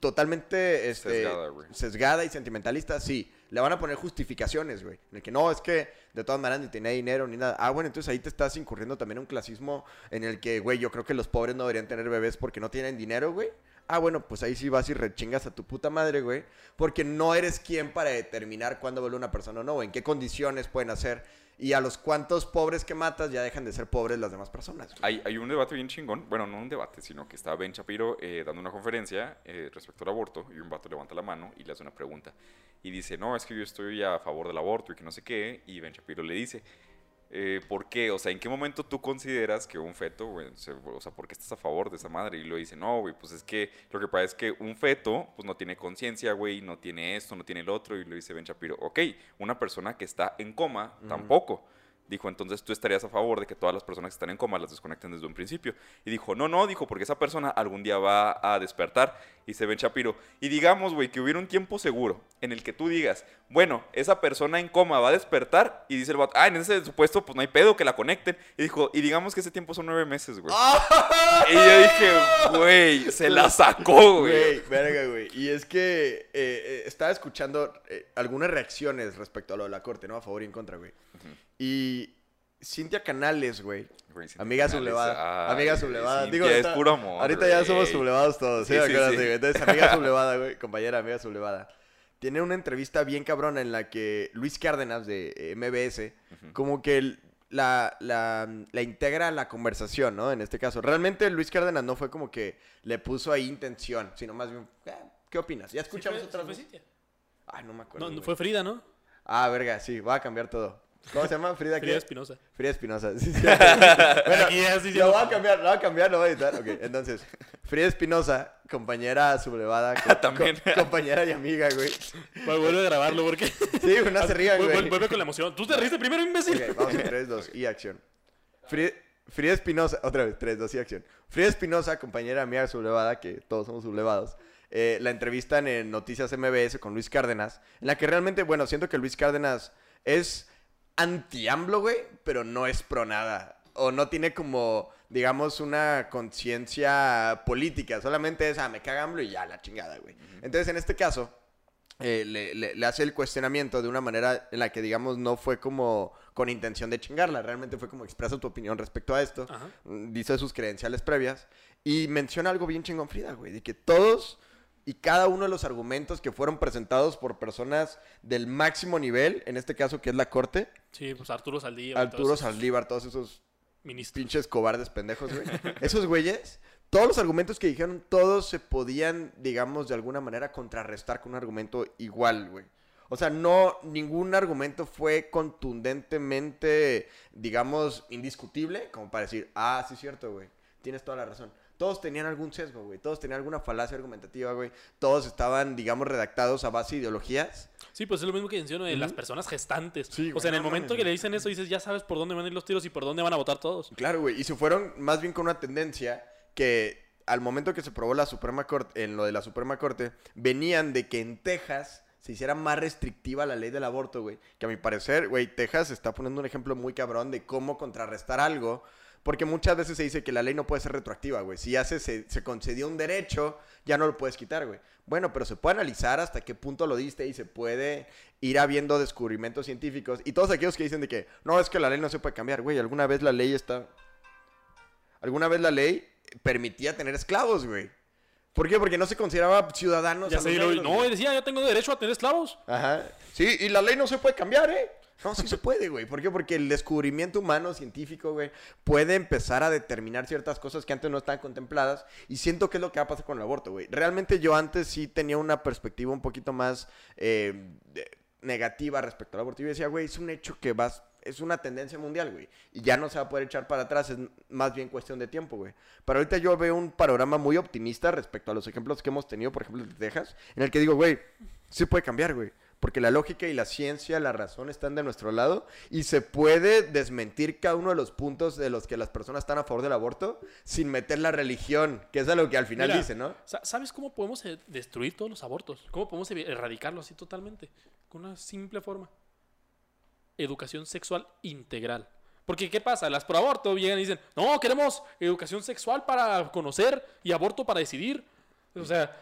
totalmente este, Sesgada, sesgada y sentimentalista, sí. Le van a poner justificaciones, güey. En el que no, es que de todas maneras ni tenía dinero ni nada. Ah, bueno, entonces ahí te estás incurriendo también en un clasismo en el que, güey, yo creo que los pobres no deberían tener bebés porque no tienen dinero, güey. Ah, bueno, pues ahí sí vas y rechingas a tu puta madre, güey. Porque no eres quien para determinar cuándo vuelve una persona o no, o en qué condiciones pueden hacer. Y a los cuantos pobres que matas ya dejan de ser pobres las demás personas. Hay, hay un debate bien chingón, bueno, no un debate, sino que está Ben Shapiro eh, dando una conferencia eh, respecto al aborto y un vato levanta la mano y le hace una pregunta. Y dice, no, es que yo estoy a favor del aborto y que no sé qué. Y Ben Shapiro le dice, eh, ¿por qué? O sea, ¿en qué momento tú consideras que un feto, güey, se- o sea, ¿por qué estás a favor de esa madre? Y lo dice, no, güey, pues es que lo que pasa es que un feto, pues no tiene conciencia, güey, no tiene esto, no tiene el otro. Y lo dice Ben Shapiro, ok, una persona que está en coma, tampoco. Dijo, entonces tú estarías a favor de que todas las personas que están en coma las desconecten desde un principio. Y dijo, no, no, dijo, porque esa persona algún día va a despertar. Y se Ben Shapiro. Y digamos, güey, que hubiera un tiempo seguro en el que tú digas, bueno, esa persona en coma va a despertar. Y dice el vato, ah, en ese supuesto, pues no hay pedo que la conecten. Y dijo, y digamos que ese tiempo son nueve meses, güey. y yo dije, güey, se la sacó, güey. Güey, verga, güey. Y es que eh, eh, estaba escuchando eh, algunas reacciones respecto a lo de la corte, ¿no? A favor y en contra, güey. Y Cintia Canales, güey. Güey, Cintia Amiga Canales, sublevada. ay, amiga sublevada. Cintia Digo, es está- puro amor, Ahorita ya somos sublevados todos, ¿sí? Sí, ¿Me sí, sí. Sí, Entonces, amiga sublevada, güey. Compañera, amiga sublevada. Tiene una entrevista bien cabrona en la que Luis Cárdenas de eh, MBS, como que el- la, la, la integra a la conversación, ¿no? En este caso. Realmente Luis Cárdenas no fue como que le puso ahí intención, sino más bien, "Ah, ¿qué opinas? Ya escuchamos Sí fue- otras sí fue voces? Cintia. Ay, no me acuerdo. No, fue Frida, ¿no? Ah, verga, sí, va a cambiar todo. ¿Cómo se llama? Frida, Frida? Espinosa. Frida Espinosa. Sí, sí. bueno, sí, lo voy a cambiar, lo voy a cambiar, lo voy a editar. Ok, entonces, Frida Espinosa, compañera sublevada, co- También. co- compañera y amiga, güey. Bueno, vuelve a grabarlo porque. Sí, güey, no se rían, güey. Vuelve con la emoción. Tú te riste primero, imbécil. Ok, vamos en 3, 2 y acción. Frida, Frida Espinosa, otra vez, 3, 2 y acción. Frida Espinosa, compañera amiga sublevada, que todos somos sublevados, eh, la entrevistan en Noticias MBS con Luis Cárdenas, en la que realmente, bueno, siento que Luis Cárdenas es anti-AMLO, güey, pero no es pro nada. O no tiene como, digamos, una conciencia política. Solamente es, ah, me caga AMLO y ya, la chingada, güey. Entonces, en este caso, eh, le, le- le hace el cuestionamiento de una manera en la que, digamos, no fue como con intención de chingarla. Realmente fue como expresa tu opinión respecto a esto. Mm, Dice sus credenciales previas. Y menciona algo bien chingón, Frida, güey. De que todos y cada uno de los argumentos que fueron presentados por personas del máximo nivel, en este caso que es la corte, Sí, pues Arturo Saldívar. Arturo todos Saldívar, todos esos Ministros. pinches cobardes pendejos, güey. Esos güeyes, todos los argumentos que dijeron, todos se podían, digamos, de alguna manera contrarrestar con un argumento igual, güey. O sea, no, ningún argumento fue contundentemente, digamos, indiscutible, como para decir, ah, sí es cierto, güey, tienes toda la razón. Todos tenían algún sesgo, güey. Todos tenían alguna falacia argumentativa, güey. Todos estaban, digamos, redactados a base de ideologías. Sí, pues es lo mismo que menciono de las personas gestantes. Sí, o sea, en el momento que le dicen eso, dices, ya sabes por dónde van a ir los tiros y por dónde van a votar todos. Claro, güey. Y se fueron más bien con una tendencia que al momento que se probó la Suprema Corte, en lo de la Suprema Corte, venían de que en Texas se hiciera más restrictiva la ley del aborto, güey. Que a mi parecer, güey, Texas está poniendo un ejemplo muy cabrón de cómo contrarrestar algo. Porque muchas veces se dice que la ley no puede ser retroactiva, güey. Si ya se, se, se concedió un derecho, ya no lo puedes quitar, güey. Bueno, pero se puede analizar hasta qué punto lo diste y se puede ir habiendo descubrimientos científicos. Y todos aquellos que dicen de que, no, es que la ley no se puede cambiar, güey. Alguna vez la ley está... Alguna vez la ley permitía tener esclavos, güey. ¿Por qué? Porque no se consideraba ciudadanos. Ya a los negros, no, güey. y decía, yo tengo derecho a tener esclavos. Ajá. Sí, y la ley no se puede cambiar, ¿eh? No, sí se puede, güey. ¿Por qué? Porque el descubrimiento humano, científico, güey, puede empezar a determinar ciertas cosas que antes no estaban contempladas. Y siento que es lo que va a pasar con el aborto, güey. Realmente yo antes sí tenía una perspectiva un poquito más eh, negativa respecto al aborto. Yo decía, güey, es un hecho que vas... Es una tendencia mundial, güey. Y ya no se va a poder echar para atrás. Es más bien cuestión de tiempo, güey. Pero ahorita yo veo un panorama muy optimista respecto a los ejemplos que hemos tenido, por ejemplo, de Texas, en el que digo, güey, sí puede cambiar, güey. Porque la lógica y la ciencia, la razón están de nuestro lado y se puede desmentir cada uno de los puntos de los que las personas están a favor del aborto sin meter la religión, que es algo que al final Mira, dice, ¿no? sa- ¿Sabes cómo podemos eh, destruir todos los abortos? ¿Cómo podemos evi- erradicarlo así totalmente? Con una simple forma. Educación sexual integral. Porque, ¿qué pasa? Las pro aborto llegan y dicen, no, queremos educación sexual para conocer y aborto para decidir. O sea,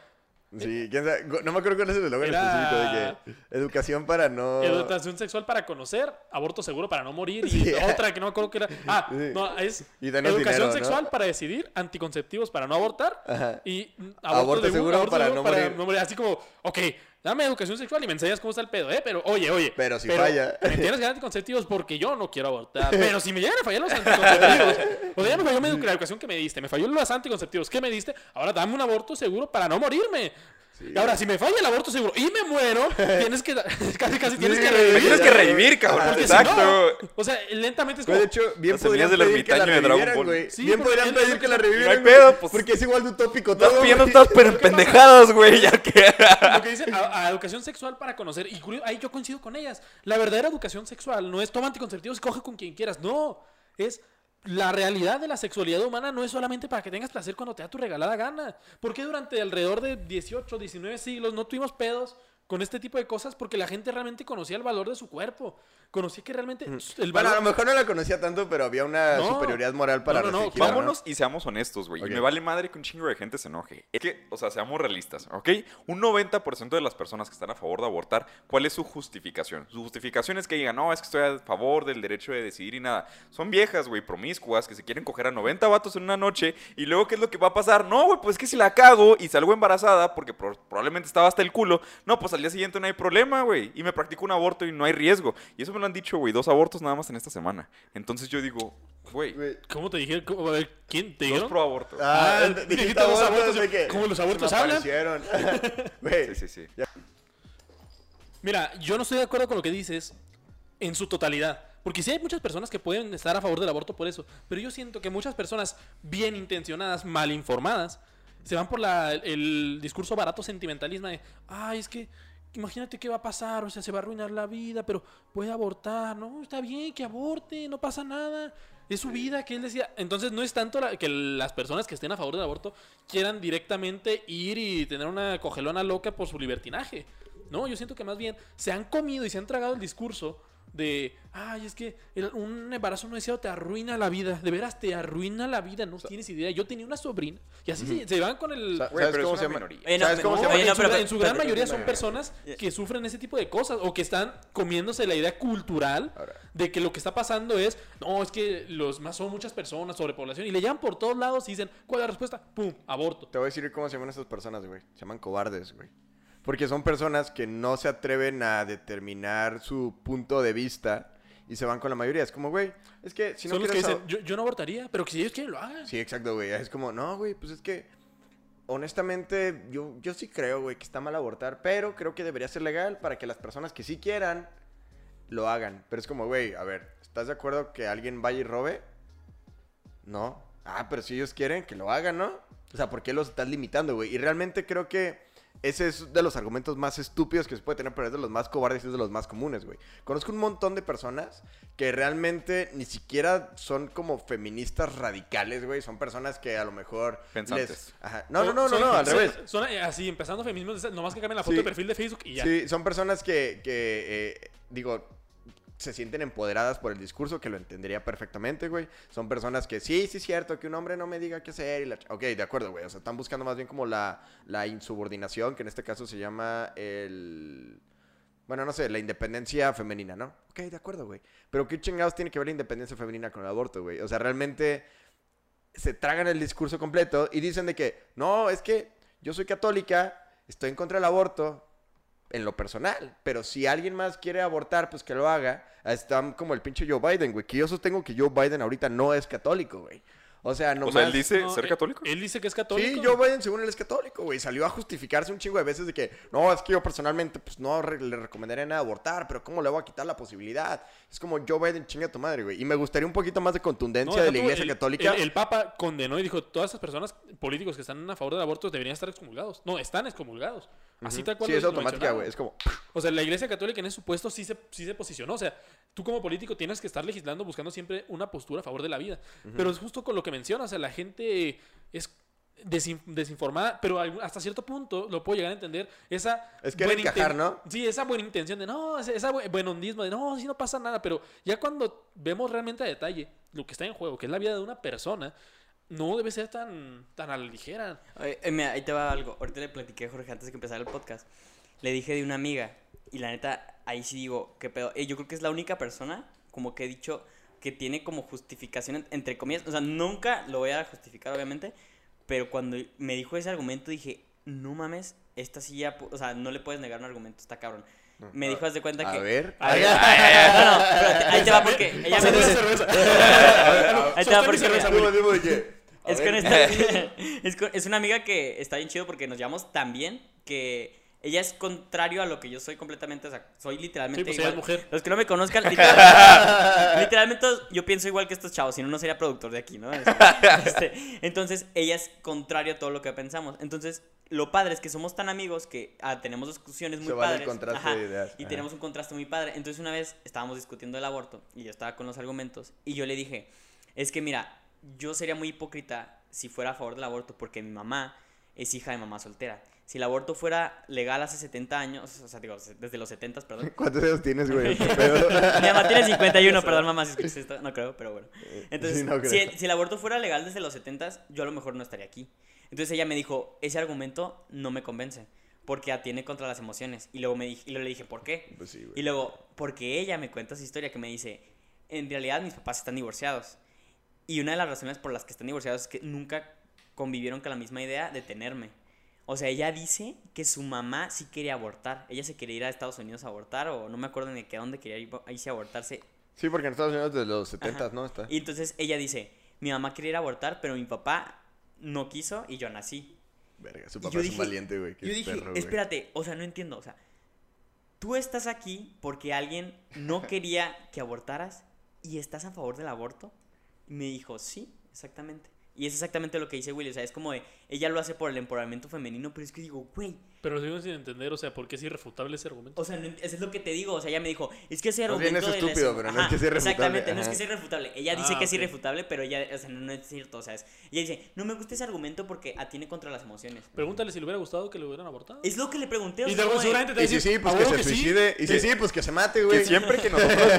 Sí, quién sabe, no me acuerdo cuál es el eslogan Era- específico de que educación para no... educación sexual para conocer, aborto seguro para no morir y Sí. otra que no me acuerdo que era. Ah, Sí. no, es educación dinero, ¿no? sexual para decidir, anticonceptivos para no abortar Ajá. y mm, Aborto seguro para no morir. Así como, ok, dame educación sexual y me enseñas cómo está el pedo, ¿eh? Pero, oye, oye. Pero si falla. Me tienes que dar anticonceptivos porque yo no quiero abortar. Pero si me llegan a fallar los anticonceptivos, o sea, ya me falló la educación que me diste, me falló los anticonceptivos que me diste, ahora dame un aborto seguro para no morirme. Y ahora, si me falla el aborto seguro y me muero, tienes que. Casi, casi tienes Sí, que revivir. Tienes que revivir, cabrón. Porque si Exacto. no, o sea, lentamente es como. De hecho, bien Las podrían del pedir que la ermitaño de Dragon revivieran, Ball. güey. Sí, bien podrían pedir que la no revivieran, hay güey, pedo, pues. Porque es igual de utópico Estás todo, pidiendo güey. todas pero en pendejadas, güey. Ya que. Lo que dicen a, a educación sexual para conocer. Y ahí yo coincido con ellas. La verdadera educación sexual no es toma anticonceptivos y coge con quien quieras. No. Es la realidad de la sexualidad humana no es solamente para que tengas placer cuando te da tu regalada gana. Porque durante alrededor de 18, 19 siglos no tuvimos pedos con este tipo de cosas? Porque la gente realmente conocía el valor de su cuerpo. Conocía que realmente el Bueno, valor... a lo mejor no la conocía tanto, pero había una No. superioridad moral para No, no, no. Vámonos y seamos honestos, güey. Ok. Y me vale madre que un chingo de gente se enoje. Es que, o sea, seamos realistas, ¿ok? Un 90% de las personas que están a favor de abortar, ¿cuál es su justificación? Su justificación es que digan, no, es que estoy a favor del derecho de decidir y nada. Son viejas, güey, promiscuas, que se quieren coger a 90 vatos en una noche y luego, ¿qué es lo que va a pasar? No, güey, pues es que si la cago y salgo embarazada, porque pro- probablemente estaba hasta el culo, no, pues al día siguiente no hay problema, güey. Y me practico un aborto y no hay riesgo. Y eso me lo han dicho, güey, dos abortos nada más en esta semana. Entonces yo digo, güey. ¿Cómo te dijeron? ¿Cómo- a ver, ¿Quién te dos dijeron? pro aborto. Ah, Ah, dijiste los abortos, de que ¿cómo los abortos hablan? Sí, sí, sí. Mira, yo no estoy de acuerdo con lo que dices en su totalidad. Porque sí hay muchas personas que pueden estar a favor del aborto por eso. Pero yo siento que muchas personas bien intencionadas, mal informadas, se van por la- el discurso barato sentimentalismo de, ay, es que imagínate qué va a pasar, o sea, se va a arruinar la vida, pero puede abortar, no, está bien que aborte, no pasa nada. Es su vida, que él decía. Entonces no es tanto la- que las personas que estén a favor del aborto quieran directamente ir y tener una cogelona loca por su libertinaje. No, yo siento que más bien se han comido y se han tragado el discurso de, ay, es que el- un embarazo no deseado te arruina la vida. De veras, te arruina la vida, no tienes idea. Yo tenía una sobrina y así se, se van con el... ¿sabes cómo se llama? en, no, su, pero- en su gran pero- mayoría son personas que sufren ese tipo de cosas o que están comiéndose la idea cultural Ahora. de que lo que está pasando es, no, es que los más son muchas personas, sobrepoblación, y le llaman por todos lados y dicen, ¿cuál es la respuesta? ¡Pum! Aborto. Te voy a decir cómo se llaman esas personas, güey. Se llaman cobardes, güey. Porque son personas que no se atreven a determinar su punto de vista y se van con la mayoría. Es como, güey, es que si no son los que quieres... dicen, yo, yo no abortaría, pero que si ellos quieren lo hagan. Sí, exacto, güey. Es como, no, güey, pues es que honestamente yo, yo sí creo, güey, que está mal abortar, pero creo que debería ser legal para que las personas que sí quieran lo hagan. Pero es como, güey, a ver, ¿estás de acuerdo que alguien vaya y robe? No. Ah, pero si ellos quieren, que lo hagan, ¿no? O sea, ¿por qué los estás limitando, güey? Y realmente creo que ese es de los argumentos más estúpidos que se puede tener, pero es de los más cobardes y es de los más comunes, güey. Conozco un montón de personas que realmente ni siquiera son como feministas radicales, güey. Son personas que a lo mejor... Pensantes. les- Ajá. No, no, no, no, no, al son- revés. Son así, empezando feminismo, nomás que cambien la foto Sí. de perfil de Facebook y ya. Sí, son personas que, que eh, digo, se sienten empoderadas por el discurso, que lo entendería perfectamente, güey. Son personas que sí, sí es cierto, que un hombre no me diga qué hacer y la... Ok, de acuerdo, güey. O sea, están buscando más bien como la, la insubordinación, que en este caso se llama el... Bueno, no sé, la independencia femenina, ¿no? Ok, de acuerdo, güey. Pero ¿qué chingados tiene que ver la independencia femenina con el aborto, güey? O sea, realmente se tragan el discurso completo y dicen de que, no, es que yo soy católica, estoy en contra del aborto en lo personal, pero si alguien más quiere abortar, pues que lo haga. Están como el pinche Joe Biden, güey, que yo sostengo que Joe Biden ahorita no es católico, güey. O sea, no O sea, él dice No, ser él- católico. Él, dice que es católico. Sí, Joe Biden según él es católico, güey. Salió a justificarse un chingo de veces de que, no, es que yo personalmente, pues no re- le recomendaría nada abortar, pero ¿cómo le voy a quitar la posibilidad? Es como Joe Biden, chinga tu madre, güey. Y me gustaría un poquito más de contundencia de la iglesia el- católica. El, el Papa condenó y dijo, todas esas personas políticos que están a favor del aborto deberían estar excomulgados. No, están excomulgados. Así tal cual sí, es automática, güey. Es como, O sea, la iglesia católica en ese supuesto sí se, sí se posicionó. O sea, tú como político tienes que estar legislando buscando siempre una postura a favor de la vida. Pero es justo con lo que mencionas. O sea, la gente es desin- desinformada, pero hasta cierto punto lo puedo llegar a entender. Esa Es buena encajar, ¿no? Sí, esa buena intención de no, esa- esa bu- buen hondismo de no, si no pasa nada. Pero ya cuando vemos realmente a detalle lo que está en juego, que es la vida de una persona, no debe ser tan, tan a la ligera. Oye, eh, mira, ahí te va algo. Ahorita le platiqué a Jorge antes de que empezara el podcast. Le dije de una amiga. Y la neta, ahí sí digo, qué pedo. Eh, yo creo que es la única persona, como que he dicho, que tiene como justificación, en- entre comillas. O sea, nunca lo voy a justificar, obviamente. Pero cuando me dijo ese argumento, dije, no mames, esta sí ya. O sea, no le puedes negar un argumento, está cabrón. Me dijo, haz de cuenta a que. ver. A ver, no, ahí te va porque ella me dice. cerveza. Ahí te va porque cerveza, es, con esta, es, con- es una amiga que está bien chido porque nos llevamos tan bien que ella es contrario a lo que yo soy completamente, o sea, soy literalmente Sí, pues ella es igual. mujer. Los que no me conozcan, literal- literalmente yo pienso igual que estos chavos, si no, no sería productor de aquí, ¿no? Este, entonces, ella es contrario a todo lo que pensamos. Entonces, lo padre es que somos tan amigos que ah, tenemos discusiones muy Se vale el padres. contraste Ajá, de ideas. Y Ajá. tenemos un contraste muy padre. Entonces, una vez estábamos discutiendo el aborto y yo estaba con los argumentos y yo le dije, es que mira, yo sería muy hipócrita si fuera a favor del aborto porque mi mamá es hija de mamá soltera. Si el aborto fuera legal hace 70 años, o sea, digo, desde los 70, perdón. ¿Cuántos años tienes, güey? Mi mamá tiene 51, perdón mamá si escuchas esto, no creo, pero bueno. Entonces, sí, no si, el, si el aborto fuera legal desde los 70, yo a lo mejor no estaría aquí. Entonces ella me dijo, ese argumento no me convence, porque atiene contra las emociones. Y luego, me dije, y luego le dije, ¿por qué? Pues sí. Y luego, porque ella me cuenta su historia que me dice, en realidad mis papás están divorciados. Y una de las razones por las que están divorciados es que nunca convivieron con la misma idea de tenerme. O sea, ella dice que su mamá sí quería abortar. Ella se quería ir a Estados Unidos a abortar o no me acuerdo ni qué dónde quería ir, irse a abortarse. Sí, porque en Estados Unidos desde los 70, Ajá. ¿no? Está. Y entonces ella dice, mi mamá quería ir a abortar, pero mi papá no quiso y yo nací. Verga, su papá es dije- un valiente, güey. Yo dije, perro, espérate, o sea, no entiendo, o sea, tú estás aquí porque alguien no quería que abortaras y estás a favor del aborto. Y me dijo, sí, exactamente. Y es exactamente lo que dice Willy, o sea, es como de, ella lo hace por el empoderamiento femenino, pero es que digo, güey, Pero sigo sin entender, o sea, ¿por qué es irrefutable ese argumento? o sea, no eso es lo que te digo, o sea, ella me dijo, es que ese bien argumento es de la estúpido, pero no es que sea irrefutable, Exactamente, no es que sea irrefutable. Ella dice Ah, que es irrefutable, pero ella, o sea, no, no es cierto, o sea, es- ella dice, no me gusta ese argumento porque atiene contra las emociones. Pregúntale si le hubiera gustado que le hubieran abortado. Es lo que le pregunté, o Y sea, de como de- seguramente te Y si decir, sí, pues "¿A que se sí?". suicide. Y si sí, pues que se mate, güey. Que siempre que nosotros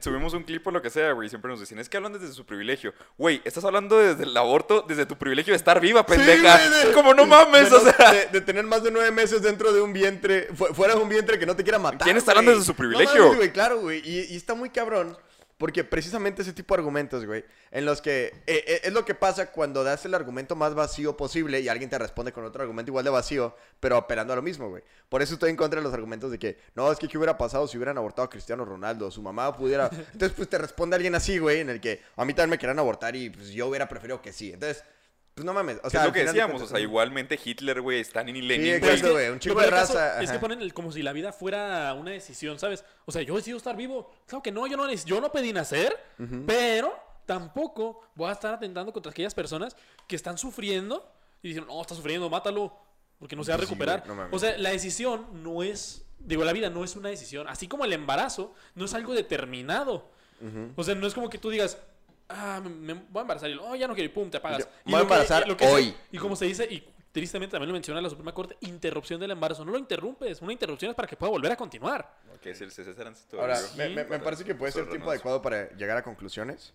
subimos un clip o lo que sea, güey, siempre nos dicen, es que hablan desde su privilegio. Güey, estás hablando desde el aborto, desde tu privilegio de estar viva, pendeja. Como no mames, o no- sea. De, de tener más de nueve meses dentro de un vientre, fu- fuera de un vientre que no te quiera matar. ¿Quién está hablando de su No privilegio? mames, güey, claro, güey. Y, y está muy cabrón. Porque precisamente ese tipo de argumentos, güey, en los que eh, eh, es lo que pasa cuando das el argumento más vacío posible y alguien te responde con otro argumento igual de vacío, pero operando a lo mismo, güey. Por eso estoy en contra de los argumentos de que, no, es que qué hubiera pasado si hubieran abortado a Cristiano Ronaldo, su mamá pudiera... Entonces, pues te responde alguien así, güey, en el que a mí también me querían abortar y pues yo hubiera preferido que sí. Entonces, pues no mames. O sea, es lo que decíamos, o sea, igualmente Hitler, güey, Stalin y Lenin, Sí, güey. exacto, güey, un chico de caso raza, Es que ponen el- como si la vida fuera una decisión, ¿sabes? O sea, yo decido estar vivo. Claro que no, yo no, yo no pedí nacer, pero tampoco voy a estar atentando contra aquellas personas que están sufriendo y dicen, no, está sufriendo, mátalo, porque no se va a sí, recuperar. no o sea, la decisión no es, digo, la vida no es una decisión. Así como el embarazo no es algo determinado. O sea, no es como que tú digas, ah, me, me voy a embarazar y oh, ya no quiero y pum, te apagas. Yo- Y me voy a lo que- embarazar y lo que se- hoy. y como se dice, y tristemente también lo menciona la Suprema Corte, interrupción del embarazo. No lo interrumpes, una interrupción es para que pueda volver a continuar. El Ahora, me, me- me parece que puede ser el tiempo adecuado para llegar a conclusiones.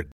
100.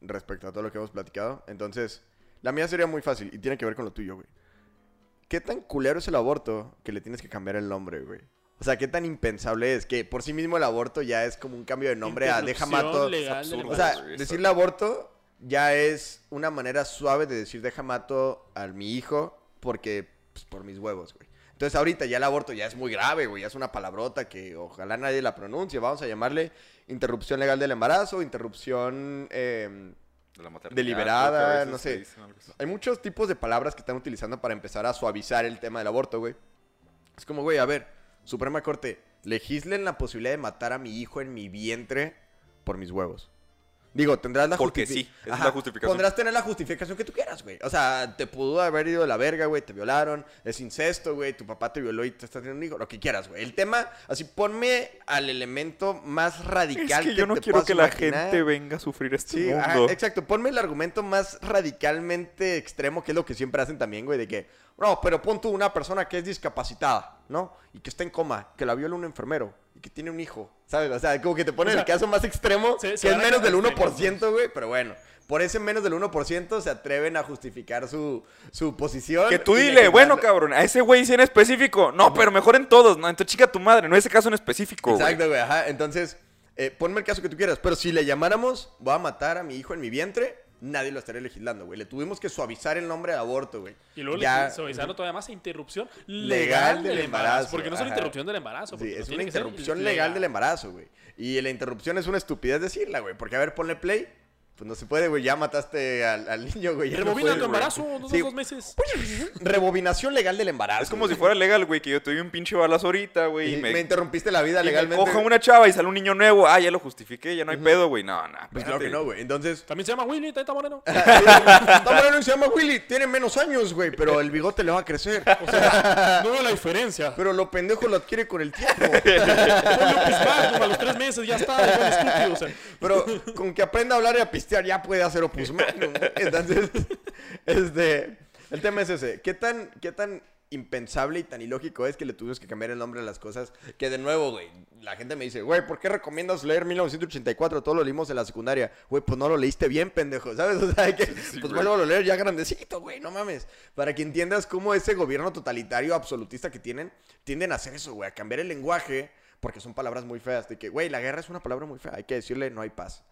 Respecto a todo lo que hemos platicado. Entonces, la mía sería muy fácil y tiene que ver con lo tuyo, güey. ¿Qué tan culero es el aborto que le tienes que cambiar el nombre, güey? O sea, ¿qué tan impensable es? Que por sí mismo el aborto ya es como un cambio de nombre a deja mato. legal del O sea, decirle aborto ya es una manera suave de decir deja mato a mi hijo porque, pues, por mis huevos, güey. Entonces ahorita ya el aborto ya es muy grave, güey, ya es una palabrota que ojalá nadie la pronuncie. Vamos a llamarle interrupción legal del embarazo, interrupción eh, De la deliberada, no sé. Hay muchos tipos de palabras que están utilizando para empezar a suavizar el tema del aborto, güey. Es como, güey, a ver, Suprema Corte, legislen la posibilidad de matar a mi hijo en mi vientre por mis huevos. Digo, tendrás la Porque sí, es Ajá, la justificación. Podrás tener la justificación que tú quieras, güey. O sea, te pudo haber ido de la verga, güey, te violaron, es incesto, güey, tu papá te violó y te está teniendo un hijo, lo que quieras, güey. El tema, así, ponme al elemento más radical Es que yo no te quiero que la gente venga a sufrir este Sí, ajá, exacto. Ponme el argumento más radicalmente extremo, que es lo que siempre hacen también, güey, de que, no, pero pon tú una persona que es discapacitada, ¿no? Y que está en coma, que la viola un enfermero y que tiene un hijo, ¿sabes? O sea, como que te O sea, el caso más extremo, se- que se es menos del quedar 1%, güey, pero bueno. Por ese menos del 1% se atreven a justificar su, su posición. Que tú dile, bueno, cabrón, a ese güey sí en específico. No, pero mejor en todos, ¿no? Entonces chica tu madre, no ese caso en específico. Exacto, güey, ajá. Entonces, eh, ponme el caso que tú quieras. Pero si le llamáramos, voy a matar a mi hijo en mi vientre, nadie lo estaría legislando, güey. Le tuvimos que suavizar el nombre de aborto, güey. Y luego Ya- le suavizarlo todavía más a interrupción Legal legal del embarazo. embarazo, Porque no es una interrupción del embarazo. Sí, es una interrupción legal del embarazo, güey. Y la interrupción es una estupidez decirla, güey. Porque, a ver, ponle play. Pues no se puede, güey. Ya mataste al, al niño, güey. no Rebobina puede, tu embarazo, dos, Sí, dos meses. Rebobinación legal del embarazo. Es como si fuera legal, güey, que yo tuve un pinche balazo ahorita, güey. Y Y me, me, interrumpiste la vida y me legalmente. cojo una chava y sale un niño nuevo. Ah, ya lo justifiqué, ya no hay pedo, güey. No, no. Pues claro que no, güey. Entonces, También se llama Willy, Teta Moreno. Está moreno y se llama Willy. Tiene menos años, güey, pero el bigote le va a crecer. O sea, no veo la diferencia. Pero lo pendejo lo adquiere con el tiempo. Ponle un a los tres meses, ya está, igual estúpido. O sea, Pero con que aprenda a hablar y a pistear ya puede hacer Opus Magnum. Entonces, este, el tema es ese. ¿Qué tan, qué tan impensable y tan ilógico es que le tuvimos que cambiar el nombre a las cosas? Que de nuevo, güey, la gente me dice, güey, ¿por qué recomiendas leer 1984? Todo lo leímos en la secundaria. Güey, pues no lo leíste bien, pendejo, ¿sabes? O sea, hay que, pues güey. vuelvo a leer ya grandecito, güey, no mames. Para que entiendas cómo ese gobierno totalitario absolutista que tienen, tienden a hacer eso, güey, a cambiar el lenguaje. Porque son palabras muy feas. De que, güey, la guerra es una palabra muy fea. Hay que decirle no hay paz.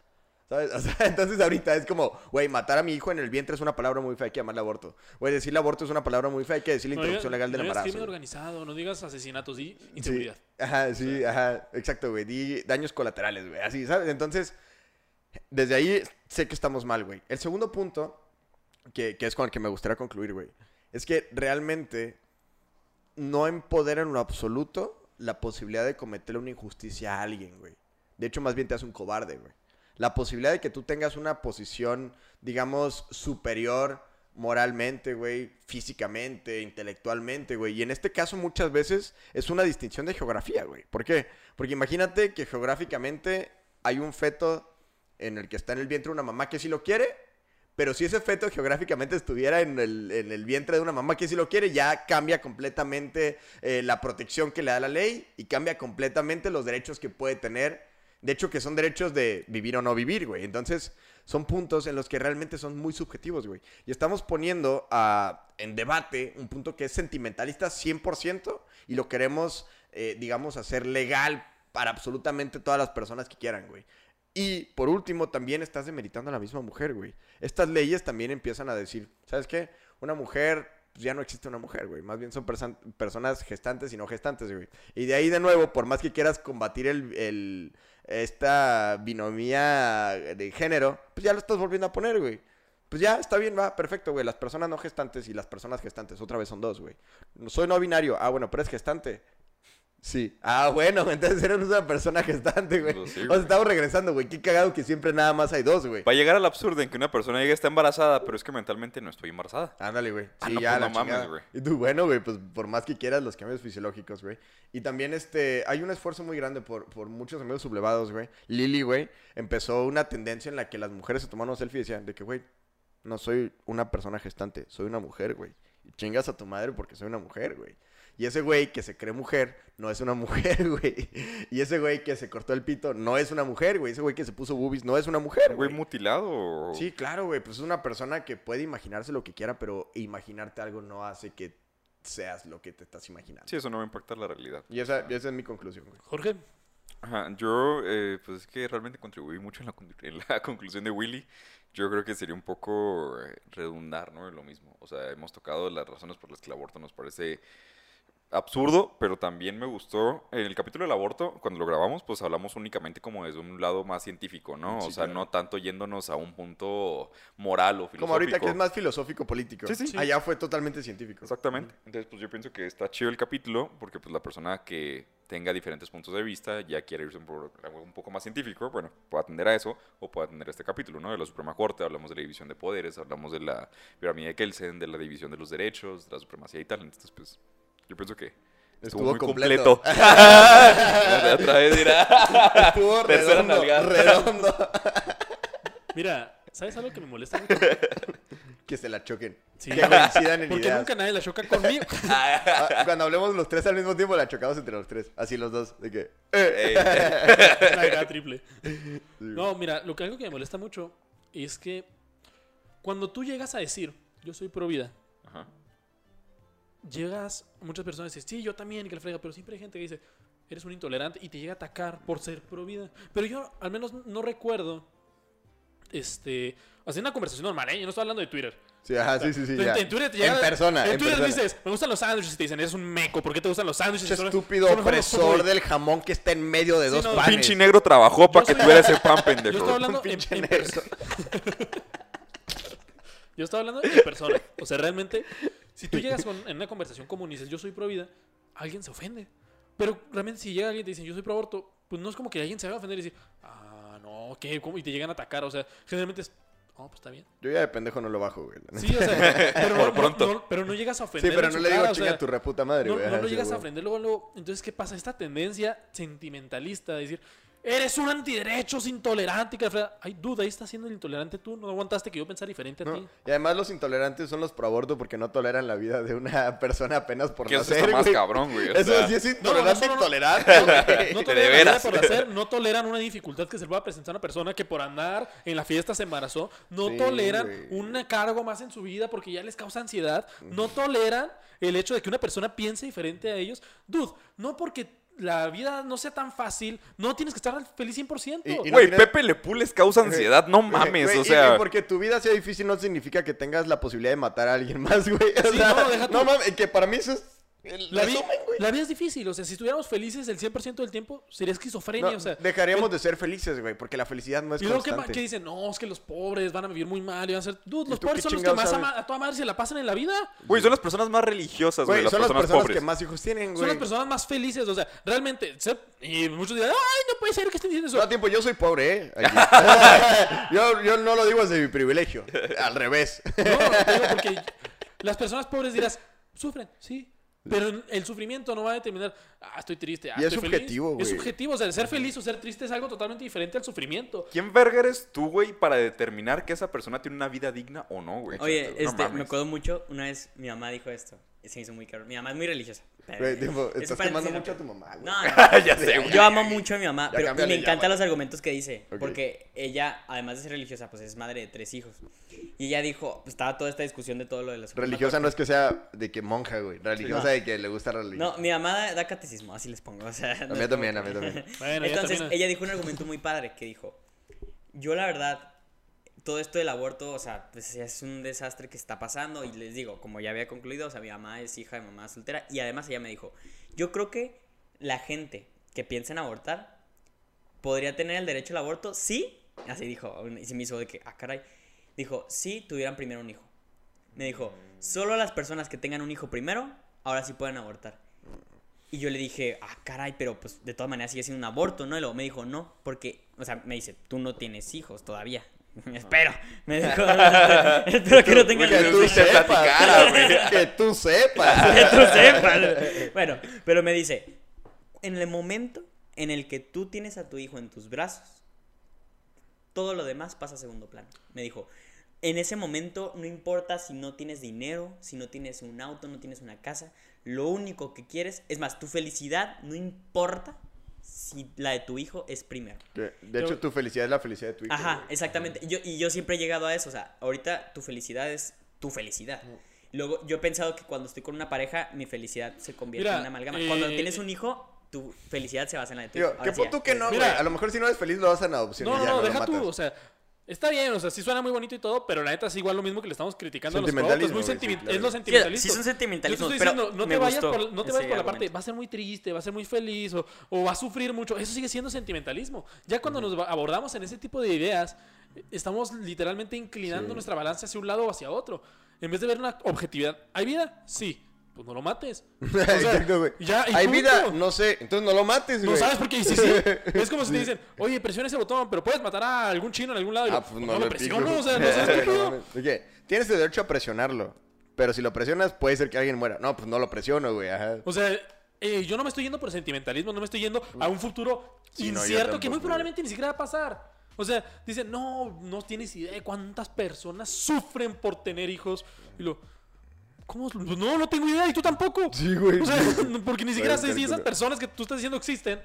¿Sabes? O sea, entonces ahorita es como, güey, matar a mi hijo en el vientre es una palabra muy fea, hay que llamarle aborto. Güey, decirle aborto es una palabra muy fea, hay que decirle no interrupción legal del no digas embarazo. crimen organizado, no digas asesinatos, di Sí. inseguridad. Ajá, sí, ajá, exacto, güey. Di daños colaterales, güey. Así, ¿sabes? Entonces, desde ahí sé que estamos mal, güey. El segundo punto, que, que es con el que me gustaría concluir, güey, es que realmente no empodera en lo absoluto la posibilidad de cometerle una injusticia a alguien, güey. De hecho, más bien te hace un cobarde, güey. La posibilidad de que tú tengas una posición, digamos, superior moralmente, güey, físicamente, intelectualmente, güey. Y en este caso muchas veces es una distinción de geografía, güey. ¿Por qué? Porque imagínate que geográficamente hay un feto en el que está en el vientre una mamá que sí lo quiere, pero si ese feto geográficamente estuviera en el, en el vientre de una mamá que sí lo quiere, ya cambia completamente eh, la protección que le da la ley y cambia completamente los derechos que puede tener. De hecho, que son derechos de vivir o no vivir, güey. Entonces, son puntos en los que realmente son muy subjetivos, güey. Y estamos poniendo ah, en debate un punto que es sentimentalista 100% y lo queremos, eh, digamos, hacer legal para absolutamente todas las personas que quieran, güey. Y por último, también estás demeritando a la misma mujer, güey. Estas leyes también empiezan a decir, ¿sabes qué? Una mujer, pues ya no existe una mujer, güey. Más bien son personas gestantes y no gestantes, güey. Y de ahí, de nuevo, por más que quieras combatir el- esta binomía de género, pues ya lo estás volviendo a poner, güey. Pues ya, está bien, va, perfecto, güey. Las personas no gestantes y las personas gestantes, otra vez son dos, güey. Soy no binario. Ah, bueno, pero es gestante. Sí. Ah, bueno, entonces eres una persona gestante, güey. Pues sí, o güey. sea, estamos regresando, güey. Qué cagado que siempre nada más hay dos, güey. Va a llegar al absurdo en que una persona diga está embarazada, pero es que mentalmente no estoy embarazada. Ándale, güey. Sí, Ah, no, ya, pues la no mames, güey. Y tú, bueno, güey, pues por más que quieras los cambios fisiológicos, güey. Y también, este, hay un esfuerzo muy grande por, por muchos amigos sublevados, güey. Lili, güey, empezó una tendencia en la que las mujeres se tomaban un selfie y decían de que, güey, no soy una persona gestante, soy una mujer, güey. Y chingas a tu madre porque soy una mujer, güey. Y ese güey que se cree mujer no es una mujer, güey. Y ese güey que se cortó el pito no es una mujer, güey. Ese güey que se puso boobies no es una mujer, Güey, güey. mutilado. Sí, claro, güey. Pues es una persona que puede imaginarse lo que quiera, pero imaginarte algo no hace que seas lo que te estás imaginando. Sí, eso no va a impactar la realidad. Y esa, y esa es mi conclusión, güey. Jorge, Ajá, yo, eh, pues es que realmente contribuí mucho en la, en la conclusión de Willy. Yo creo que sería un poco eh, redundar, ¿no? En lo mismo. O sea, hemos tocado las razones por las que el aborto nos parece absurdo, pero también me gustó. En el capítulo del aborto, cuando lo grabamos, pues hablamos únicamente como desde un lado más científico, ¿no? Sí, o sea, claro. no tanto yéndonos a un punto moral o filosófico. Como ahorita que es más filosófico político. Sí, sí. Allá fue totalmente científico. Exactamente. Entonces, pues yo pienso que está chido el capítulo porque pues la persona que tenga diferentes puntos de vista ya quiere irse por algo un poco más científico, bueno, puede atender a eso o puede atender a este capítulo, ¿no? De la Suprema Corte, hablamos de la división de poderes, hablamos de la pirámide de Kelsen, de la división de los derechos, de la supremacía y tal. Entonces, pues yo pienso que estuvo, Estuvo muy completo. completo. Otra vez dirá. Estuvo Tercera redondo, redondo. Mira, ¿sabes algo que me molesta mucho? que se la choquen. Sí, que coincidan en Porque ideas. nunca nadie la choca conmigo. Ah, Cuando hablemos los tres al mismo tiempo, la chocamos entre los tres. Así los dos. De que. eh. Una gran triple. No, mira, lo que algo que me molesta mucho es que cuando tú llegas a decir, yo soy pro vida. Llegas, muchas personas dicen, sí, yo también, y que la frega, pero siempre hay gente que dice, eres un intolerante y te llega a atacar por ser pro vida. Pero yo al menos no recuerdo, este, hacer una conversación normal, ¿eh? Yo no estoy hablando de Twitter. Sí, ajá, sí, sí, sí. en, ya. en Twitter te llega- En persona. En En Twitter persona. dices, me gustan los sándwiches y te dicen, eres un meco, ¿por qué te gustan los sándwiches? Ese estúpido opresor homofóbicos". del jamón que está en medio de Sí, dos no, panes. Pinche negro trabajó para Yo que tuviera ese pan Yo pendejo. estoy hablando en, pinche en persona. Yo estaba hablando en persona. O sea, realmente, si tú llegas con- en una conversación común y dices, yo soy pro vida, alguien se ofende. Pero realmente, si llega alguien y te dice, yo soy pro aborto, pues no es como que alguien se va a ofender y decir, ah, no, ¿qué? ¿Cómo? Y te llegan a atacar. O sea, generalmente es, oh, pues está bien. Yo ya de pendejo no lo bajo, güey. Sí, o sea, pero, Por no- pronto. no- pero no llegas a Sí, ofender. pero en no le digo cara, o chinga sea, tu reputa madre, no, güey. no ajá, lo sí, llegas a ofender luego, luego. Entonces, ¿qué pasa? Esta tendencia sentimentalista de decir, eres un antiderechos, intolerante. y que. Ay, duda, ahí estás siendo el intolerante tú. No aguantaste que yo pensara diferente a No, ti. Y además los intolerantes son los pro aborto porque no toleran la vida de una persona apenas por eso nacer, está más cabrón, güey. Eso sea, sí es No, intolerante, no, no, no. intolerante. No toleran la vida por nacer, no toleran una dificultad que se le pueda presentar a una persona que por andar en la fiesta se embarazó, no Sí, toleran güey. un cargo más en su vida porque ya les causa ansiedad, no toleran el hecho de que una persona piense diferente a ellos. Dude, no porque la vida no sea tan fácil, no tienes que estar feliz 100%. Y- y no Güey, Pepe Le Pew les causa ansiedad, no mames, Güey, o sea. y porque tu vida sea difícil no significa que tengas la posibilidad de matar a alguien más, güey. O Sí, sea, no, no mames, que para mí eso es el la, vi- resumen, güey. la vida es difícil, o sea, si estuviéramos felices el 100% del tiempo, sería esquizofrenia, No, o sea. dejaríamos de ser felices, güey, porque la felicidad no es Y luego que, constante. que dicen, no, es que los pobres van a vivir muy mal y van a ser... Dude, ¿Y los pobres son los que más ama- a toda madre se la pasan en la vida. Güey, son las personas más religiosas, güey, las son las personas, pobres. que más hijos tienen, güey. Son las personas más felices, o sea, realmente. y muchos dirán, ay, no puede ser que estén diciendo eso. No, a tiempo, yo soy pobre, ¿eh? Aquí. yo, yo no lo digo desde mi privilegio. Al revés. No, digo porque las personas pobres dirás, sufren, sí. Pero el sufrimiento no va a determinar, ah, estoy triste, ah, Y es estoy feliz". subjetivo, Es güey. subjetivo, o sea, ser feliz o ser triste es algo totalmente diferente al sufrimiento. ¿Quién verga eres tú, güey, para determinar que esa persona tiene una vida digna o no, güey? Oye, No este, me acuerdo mucho, una vez mi mamá dijo esto. y Se me hizo muy caro. Mi mamá es muy religiosa. pero- Güey, tipo, es estás quemando mucho a tu mamá, güey. No, no. ya sé, güey. Yo amo mucho a mi mamá, Ya pero cámbiale, me encantan los argumentos que dice. Ok. Porque ella, además de ser religiosa, pues es madre de tres hijos. Y ella dijo, pues, estaba toda esta discusión de todo lo de la Suprema Religiosa no es que sea de que monja, güey. Religiosa No. de que le gusta la religión. No, mi mamá da, da catecismo, así les pongo. O sea, a mí también, a mí también. Bueno, Entonces, termina. ella dijo un argumento muy padre que dijo, yo la verdad, todo esto del aborto, o sea, pues es un desastre que está pasando y les digo, como ya había concluido, o sea, mi mamá es hija de mamá soltera y además ella me dijo, yo creo que la gente que piensa en abortar podría tener el derecho al aborto, sí, así dijo, y se me hizo de que, ah, caray, dijo, si tuvieran primero un hijo. Me dijo, solo las personas que tengan un hijo primero, ahora sí pueden abortar. Y yo le dije, ah, caray, pero pues de todas maneras sigue siendo un aborto, ¿no? Y luego me dijo, no, porque, o sea, me dice, tú no tienes hijos todavía. Espero. Me dijo, espero que no tengan Que tú sepas. Que tú sepas. Que tú sepas. Bueno, pero me dice, en el momento en el que tú tienes a tu hijo en tus brazos, todo lo demás pasa a segundo plano. Me dijo, en ese momento no importa si no tienes dinero, si no tienes un auto, no tienes una casa, lo único que quieres, es más, tu felicidad no importa si la de tu hijo es primero. De hecho, tu felicidad es la felicidad de tu hijo. Ajá, güey. exactamente. Y yo, y yo siempre he llegado a eso. O sea, ahorita tu felicidad es tu felicidad. Luego, yo he pensado que cuando estoy con una pareja, mi felicidad se convierte Mira, en una amalgama. eh, Cuando tienes un hijo, tu felicidad se basa en la de tu Digo, hijo. que Ahora sí, tú que no, güey. Mira. A lo mejor si no eres feliz lo vas a en adopción. No, y no, no, lo deja tú, o sea, Está bien, o sea, sí suena muy bonito y todo, pero la neta es igual lo mismo que le estamos criticando a los productos. Es, muy sí, sentiment- claro. es lo Sí, sentimentalista. sí son sentimentalismos, Yo te estoy pero diciendo, no te vayas por, no te vayas por la parte, va a ser muy triste, va a ser muy feliz o, o va a sufrir mucho. Eso sigue siendo sentimentalismo. Ya cuando nos abordamos en ese tipo de ideas, estamos literalmente inclinando nuestra balanza hacia un lado o hacia otro. En vez de ver una objetividad. ¿Hay vida? Sí. Pues no lo mates. O sea, Exacto, güey. ya, Hay punto. vida, no sé. Entonces no lo mates, güey. No sabes por qué. Sí, sí. Es como si te dicen, oye, presiona ese botón, pero puedes matar a algún chino en algún lado. Y Ah, pues "Pues no, no lo lo presiono, o sea, no seas estúpido. Oye, tienes el derecho a presionarlo. Pero si lo presionas, puede ser que alguien muera. No, pues no lo presiono, güey. Ajá. O sea, eh, yo no me estoy yendo por sentimentalismo, no me estoy yendo a un futuro Sí, no, yo incierto que muy probablemente ni siquiera va a pasar. O sea, dicen, no, no tienes idea de cuántas personas sufren por tener hijos. Y lo, ¿cómo? Pues no, no tengo idea y tú tampoco. Sí, güey. O sea, porque ni siquiera sé si esas personas que tú estás diciendo existen.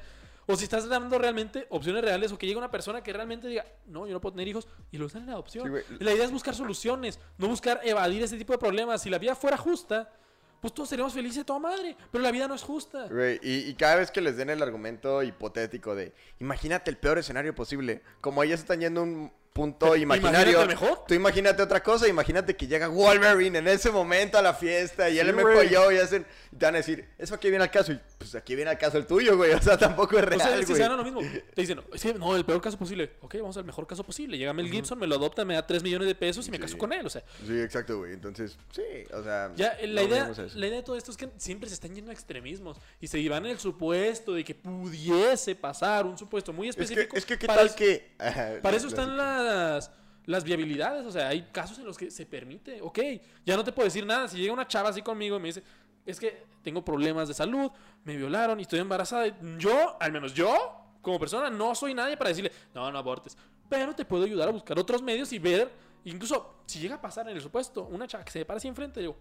O si estás dando realmente opciones reales o que llegue una persona que realmente diga, no, yo no puedo tener hijos y los dan en adopción. Sí, la idea es buscar soluciones, no buscar evadir ese tipo de problemas. Si la vida fuera justa, pues todos seríamos felices de toda madre. Pero la vida no es justa. Güey, y, y cada vez que les den el argumento hipotético de imagínate el peor escenario posible, como ellos están yendo un punto imaginario. Imagínate mejor. Tú imagínate otra cosa, imagínate que llega Wolverine en ese momento a la fiesta y él Sí, me y hacen, y te van a decir, eso aquí viene al caso, y pues aquí viene al caso el tuyo, güey, o sea, tampoco es real, O sea, es que se lo mismo. Te dicen, es que no, el peor caso posible. Ok, vamos al mejor caso posible. Llega Mel Gibson, me lo adopta, me da 3 millones de pesos y me caso con él. O sea, Sí, exacto, güey, entonces, sí, o sea... ya eh, la, no idea, la idea de todo esto es que siempre se están yendo a extremismos y se van en el supuesto de que pudiese pasar un supuesto muy Es que, específico. es que, ¿qué para tal eso- que...? Ajá, Para eso están las, las viabilidades. O sea, hay casos en los que se permite. Ok, ya no te puedo decir nada. Si llega una chava así conmigo y me dice, es que tengo problemas de salud, me violaron y estoy embarazada. Yo, al menos yo, como persona, no soy nadie para decirle, no, no abortes. Pero te puedo ayudar a buscar otros medios y ver, incluso si llega a pasar en el supuesto, una chava que se para así enfrente, digo,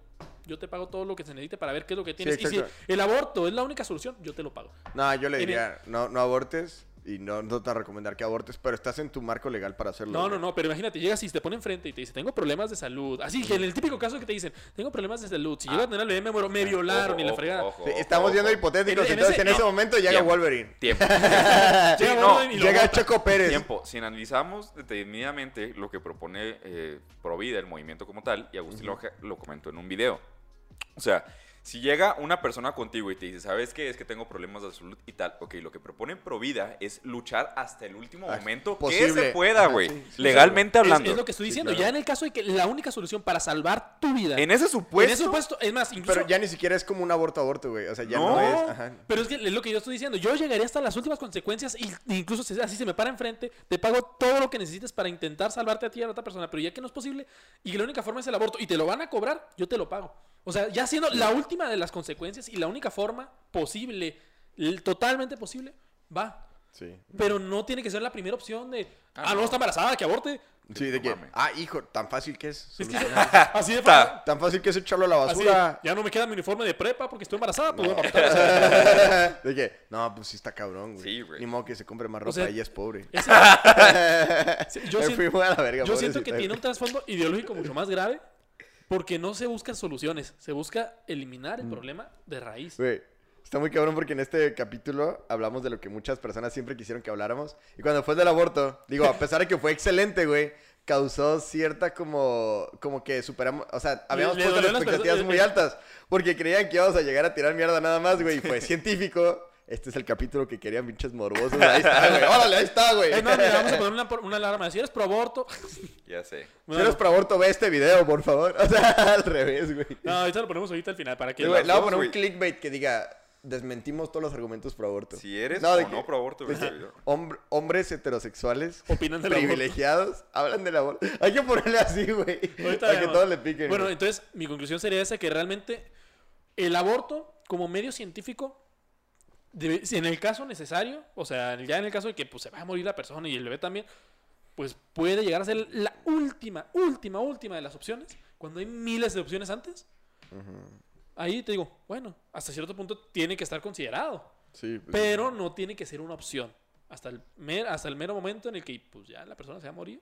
yo te pago todo lo que se necesite para ver qué es lo que tienes. y si el aborto es la única solución, yo te lo pago. No, yo le el- diría, no, no abortes y no, no te voy a recomendar que abortes, pero estás en tu marco legal para hacerlo. No, no, no, pero imagínate, llegas y te pone enfrente y te dice, tengo problemas de salud. Así que en el típico caso que te dicen, tengo problemas de salud. Si llego a tener el bebé, me muero, me violaron y la fregada. Ojo, Sí, ojo, estamos ojo. viendo hipotéticos, En- en entonces ese- en ese no. momento llega Tiempo. Wolverine. Tiempo. Llega Sí, no, Wolverine y lo Llega bota. Choco Pérez. Tiempo. Si analizamos detenidamente lo que propone eh, Provida, el movimiento como tal, y Agustín Loja lo comentó en un video. O sea, si llega una persona contigo y te dice, ¿sabes qué? Es que tengo problemas de salud y tal. Ok, lo que propone Provida es luchar hasta el último Ah, momento que se pueda, Ajá, güey. sí, sí, legalmente hablando. es lo que estoy diciendo. claro. Ya en el caso de que la única solución para salvar tu vida. En ese en supuesto. ese supuesto, es más, incluso. Pero ya ni siquiera es como un aborto aborto, güey. O sea, ya no, No. es. Ajá. Pero es que es lo que yo estoy diciendo. Yo llegaría hasta las últimas consecuencias y e incluso si así se me para enfrente, te pago todo lo que necesites para intentar salvarte a ti y a la otra persona. Pero ya que no es posible y que la única forma es el aborto y te lo van a cobrar, yo te lo pago. O sea, ya siendo la última de las consecuencias y la única forma posible, totalmente posible, va. Sí. Pero no tiene que ser la primera opción de, ah, Ah, no, está embarazada, que aborte. Sí, de No que. mames. Ah, hijo, tan fácil que es. Es que así de fácil. Tan fácil que es echarlo a la de, basura. ya no me queda mi uniforme de prepa porque estoy embarazada, pues voy a abortar. de que, no, pues sí está cabrón, güey. Sí, güey. Ni modo que se compre más ropa, O sea, ella es pobre. Ese- yo Me siento- fui muy a la verga, Yo siento que tiene un trasfondo ideológico mucho más grave porque no se buscan soluciones, se busca eliminar Mm. el problema de raíz. Güey, está muy cabrón porque en este capítulo hablamos de lo que muchas personas siempre quisieron que habláramos. Y cuando fue el del aborto, digo, a pesar de que fue excelente, güey, causó cierta como, como que superamos, o sea, habíamos le puesto las expectativas muy altas porque creían que íbamos a llegar a tirar mierda nada más, güey, y fue científico. Este es el capítulo que querían pinches morbosos. Ahí está, güey. Órale, ahí está, güey. Es más, mira, vamos a poner una, una alarma. Si eres pro aborto. Ya sé. Si eres pro aborto, ve este video, por favor. O sea, al revés, güey. No, ahorita lo ponemos ahorita al final para que. Sí, güey, le voy a poner un clickbait que diga desmentimos todos los argumentos pro aborto. Si eres de o que- no pro aborto, ve de que este video. hombre- hombres heterosexuales Opinan del aborto. privilegiados hablan del aborto. Hay que ponerle así, güey. Ahorita Para que todos le piquen. Bueno, güey. entonces mi conclusión sería esa: que realmente el aborto, como medio científico, debe- si en el caso necesario, o sea, ya en el caso de que pues, se va a morir la persona y el bebé también, pues puede llegar a ser la última, última, última de las opciones, cuando hay miles de opciones antes. Ahí te digo, bueno, hasta cierto punto tiene que estar considerado, Sí, pues, pero no tiene que ser una opción. Hasta el, mer- hasta el mero momento en el que pues ya la persona se va a morir,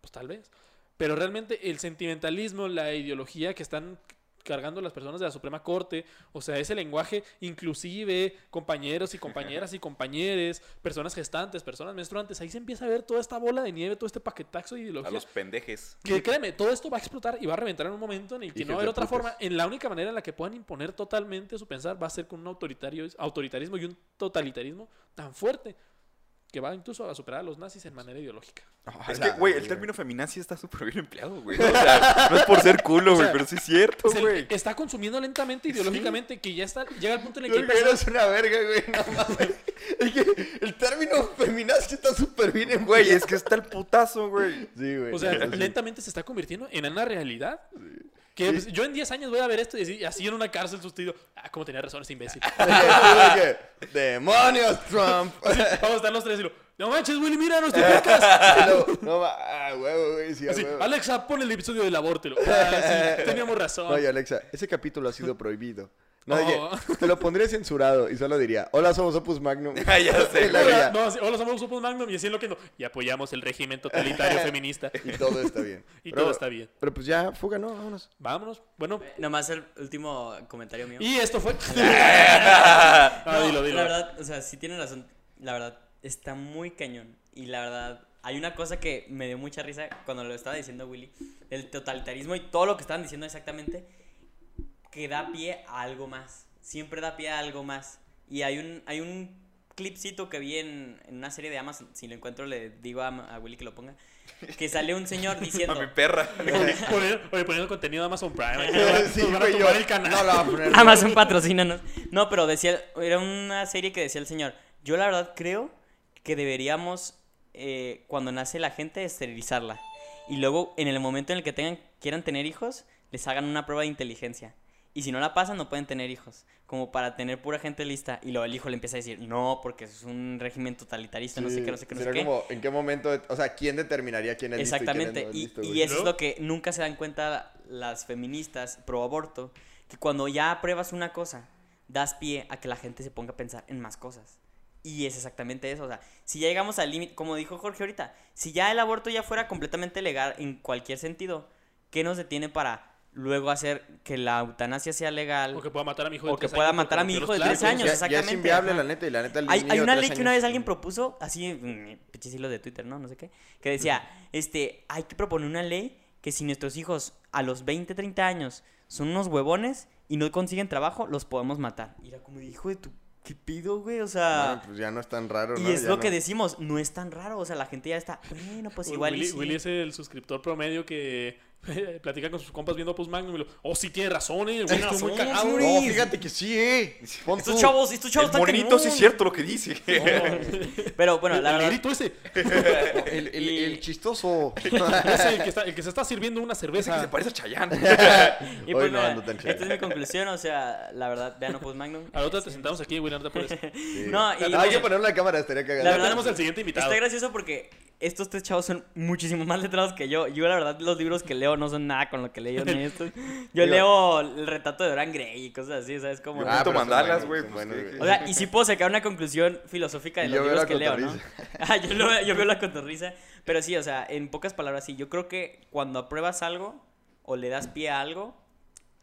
pues tal vez. Pero realmente el sentimentalismo, la ideología que están cargando las personas de la Suprema Corte. O sea, ese lenguaje inclusive, compañeros y compañeras y compañeres, personas gestantes, personas menstruantes. Ahí se empieza a ver toda esta bola de nieve, todo este paquetazo de A ideología. los pendejes. Que créeme, todo esto va a explotar y va a reventar en un momento en el que no va a haber otra forma. En la única manera en la que puedan imponer totalmente su pensar va a ser con un autoritario, autoritarismo y un totalitarismo tan fuerte que va incluso a superar a los nazis en manera ideológica. Es que, güey, el término feminazi está súper bien empleado, güey. O sea, no es por ser culo, güey, sea, pero sí es cierto, güey. está consumiendo lentamente ideológicamente que ya está llega al punto en el que eres una verga, güey. No mames. Es que el término feminazi está súper bien en Güey, es que está el putazo, güey. Sí, güey. O sea, sí. lentamente se está convirtiendo en una realidad. Que pues, yo en 10 años voy a ver esto y decir, así en una cárcel sustituido. Ah, como tenía razón este imbécil. ¡Demonios, Trump! Vamos a estar los tres y lo, no manches, Willy, mira. Y luego, no, ma- ah, huevo, güey, sí, a Así, huevo. Alexa, pon el episodio del aborto. Ah, sí, teníamos razón. Oye, Alexa, ese capítulo ha sido prohibido. No, Oh. te lo pondré censurado y solo diría, hola, somos Opus Magnum. Ah, ya sé. Hola, no, así, hola, somos Opus Magnum y así lo que no. Y apoyamos el régimen totalitario feminista. Y todo está bien. Y Pero- todo está bien. Pero pues ya, fuga, ¿no? Vámonos. Vámonos. Bueno, Nomás el último comentario mío. y esto fue. Ah, dilo, dilo. La verdad, o sea, sí tienen razón. La verdad, está muy cañón. Y la verdad, hay una cosa que me dio mucha risa cuando lo estaba diciendo Willy. El totalitarismo y todo lo que estaban diciendo exactamente. Que da pie a algo más. Siempre da pie a algo más. Y hay un, hay un clipcito que vi en, en una serie de Amazon. Si lo encuentro, le digo a, a Willy que lo ponga. Que sale un señor A diciendo. mi perra. Poner- oye, poniendo contenido de Amazon Prime. Sí, nos van a yo- el canal. No lo va a poner. Amazon patrocínanos. No, pero decía, era una serie que decía el señor, yo la verdad creo que deberíamos, eh, cuando nace la gente, esterilizarla. Y luego, en el momento en el que tengan, quieran tener hijos, les hagan una prueba de inteligencia. Y si no la pasan, no pueden tener hijos. Como para tener pura gente lista. Y luego el hijo le empieza a decir, no, porque es un régimen totalitarista, no sé qué, no sé qué, no sé qué. como, ¿en qué momento? O sea, ¿quién determinaría quién es listo y quién Exactamente, no es y, listo, y eso es ¿No? lo que nunca se dan cuenta las feministas pro aborto, que cuando ya apruebas una cosa, das pie a que la gente se ponga a pensar en más cosas. Y es exactamente eso, o sea, si ya llegamos al límite, como dijo Jorge ahorita, si ya el aborto ya fuera completamente legal en cualquier sentido, ¿qué nos detiene para luego hacer que la eutanasia sea legal? O que pueda matar a mi hijo de O que pueda años matar a mi hijo de tres años. ya, ya es exactamente, inviable, ajá. la neta, y la neta el Hay, hay una ley que una vez alguien propuso, así, mm, pinches de Twitter, ¿no? No sé qué. Que decía, este, hay que proponer una ley que si nuestros hijos a los 20, 30 años son unos huevones y no consiguen trabajo, los podemos matar. Y era como, hijo de tu, ¿qué pido, güey? O sea... Bueno, pues ya no es tan raro, y ¿no? es Ya lo no. que decimos, no es tan raro, o sea, la gente ya está, bueno, pues igual y Willy, sí". Willy es el suscriptor promedio que platica con sus compas viendo Post Magnum y lo, oh, sí tiene razón, eh, güey estuvo muy cagado. Fíjate que sí, eh. Pon Estos tú. chavos, estos chavos El están morenito sí es cierto lo que dice. Pero bueno, el, la el verdad... negrito ese, El, el, Y- el chistoso. ese, el, que está- el que se está sirviendo una Dice que cerveza. se parece a Chayanne. Y Hoy pues no mira, ando tan esta es mi conclusión, o sea, la verdad, vean Opus Magnum. A la otra te sentamos aquí, Willy, no te apures. No, y Hay que ponerle la cámara, estaría cagado. La Ya verdad- tenemos el siguiente invitado. Está gracioso porque estos tres chavos son muchísimo más letrados que yo. Yo, la verdad, los libros que leo no son nada con lo que leo en estos. Yo Digo- leo el retrato de Dorian Gray y cosas así, ¿sabes? Como... Yo Ah, mandalas, buenos, güey. pues. O sea, y si puedo sacar una conclusión filosófica de los libros que leo, ¿no? Ah, yo, lo- yo veo la cotorriza. Pero sí, o sea, en pocas palabras, sí. Yo creo que cuando apruebas algo o le das pie a algo,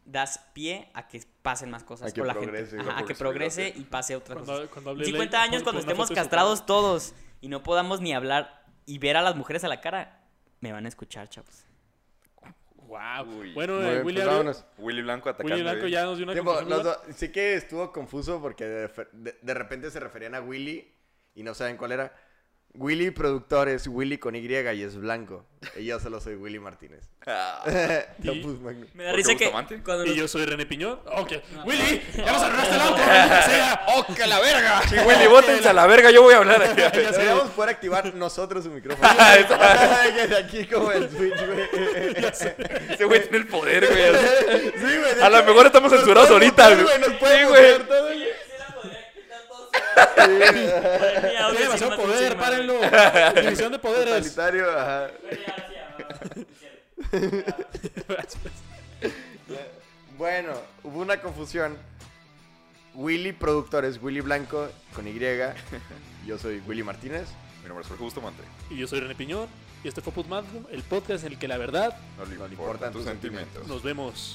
das pie a que pasen más cosas A que la progrese, gente. Ajá, a que progrese sí. y pase otra Cuando- cosa. cuando hable 50 ley, años cuando estemos castrados todos y no podamos ni hablar y ver a las mujeres a la cara, me van a escuchar, chavos. Wow. Uy. Bueno, eh, bien, Willy, pues. Willy Blanco atacando. Willy Blanco eh. ya nos dio una Tiempo, sí que estuvo confuso porque de, de- de repente se referían a Willy y no saben cuál era. Willy productor es Willy con Y y es blanco. Y yo solo soy Willy Martínez. Ah, No, Y- pues, magno. Me da ¿Por risa que cuando Y los- yo soy René Piñón. Ok. Willy, ya nos arruinaste el auto. maldita sea. ¡Oh, que la verga! Sí, Willy, bótense a la verga, yo voy a hablar. Ya sé. Deberíamos poder activar nosotros su micrófono. Que de aquí como el Switch, güey. Ese güey tiene el poder, güey. Sí, güey. de A lo hecho, mejor estamos nos censurados ahorita, güey. Nos puede Sí, güey. todo, güey. Tiene demasiado poder, párenlo. División de poderes. Totalitario, ajá. Bueno, hubo una confusión. Willy productor es Willy Blanco con Y. Yo soy Willy Martínez. Mi nombre es Jorge Bustamante. Y yo soy René Piñón. Y este fue Put Magnum, el podcast en el que la verdad No le No le importan importan tus tus sentimientos. nos vemos.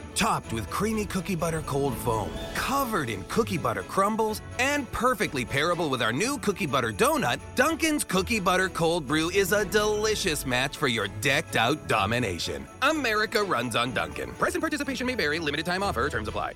Topped with creamy cookie butter cold foam, covered in cookie butter crumbles, and perfectly pairable with our new cookie butter donut, Dunkin's Cookie Butter Cold Brew is a delicious match for your decked out domination. America runs on Dunkin'. Price and participation may vary, limited time offer, terms apply.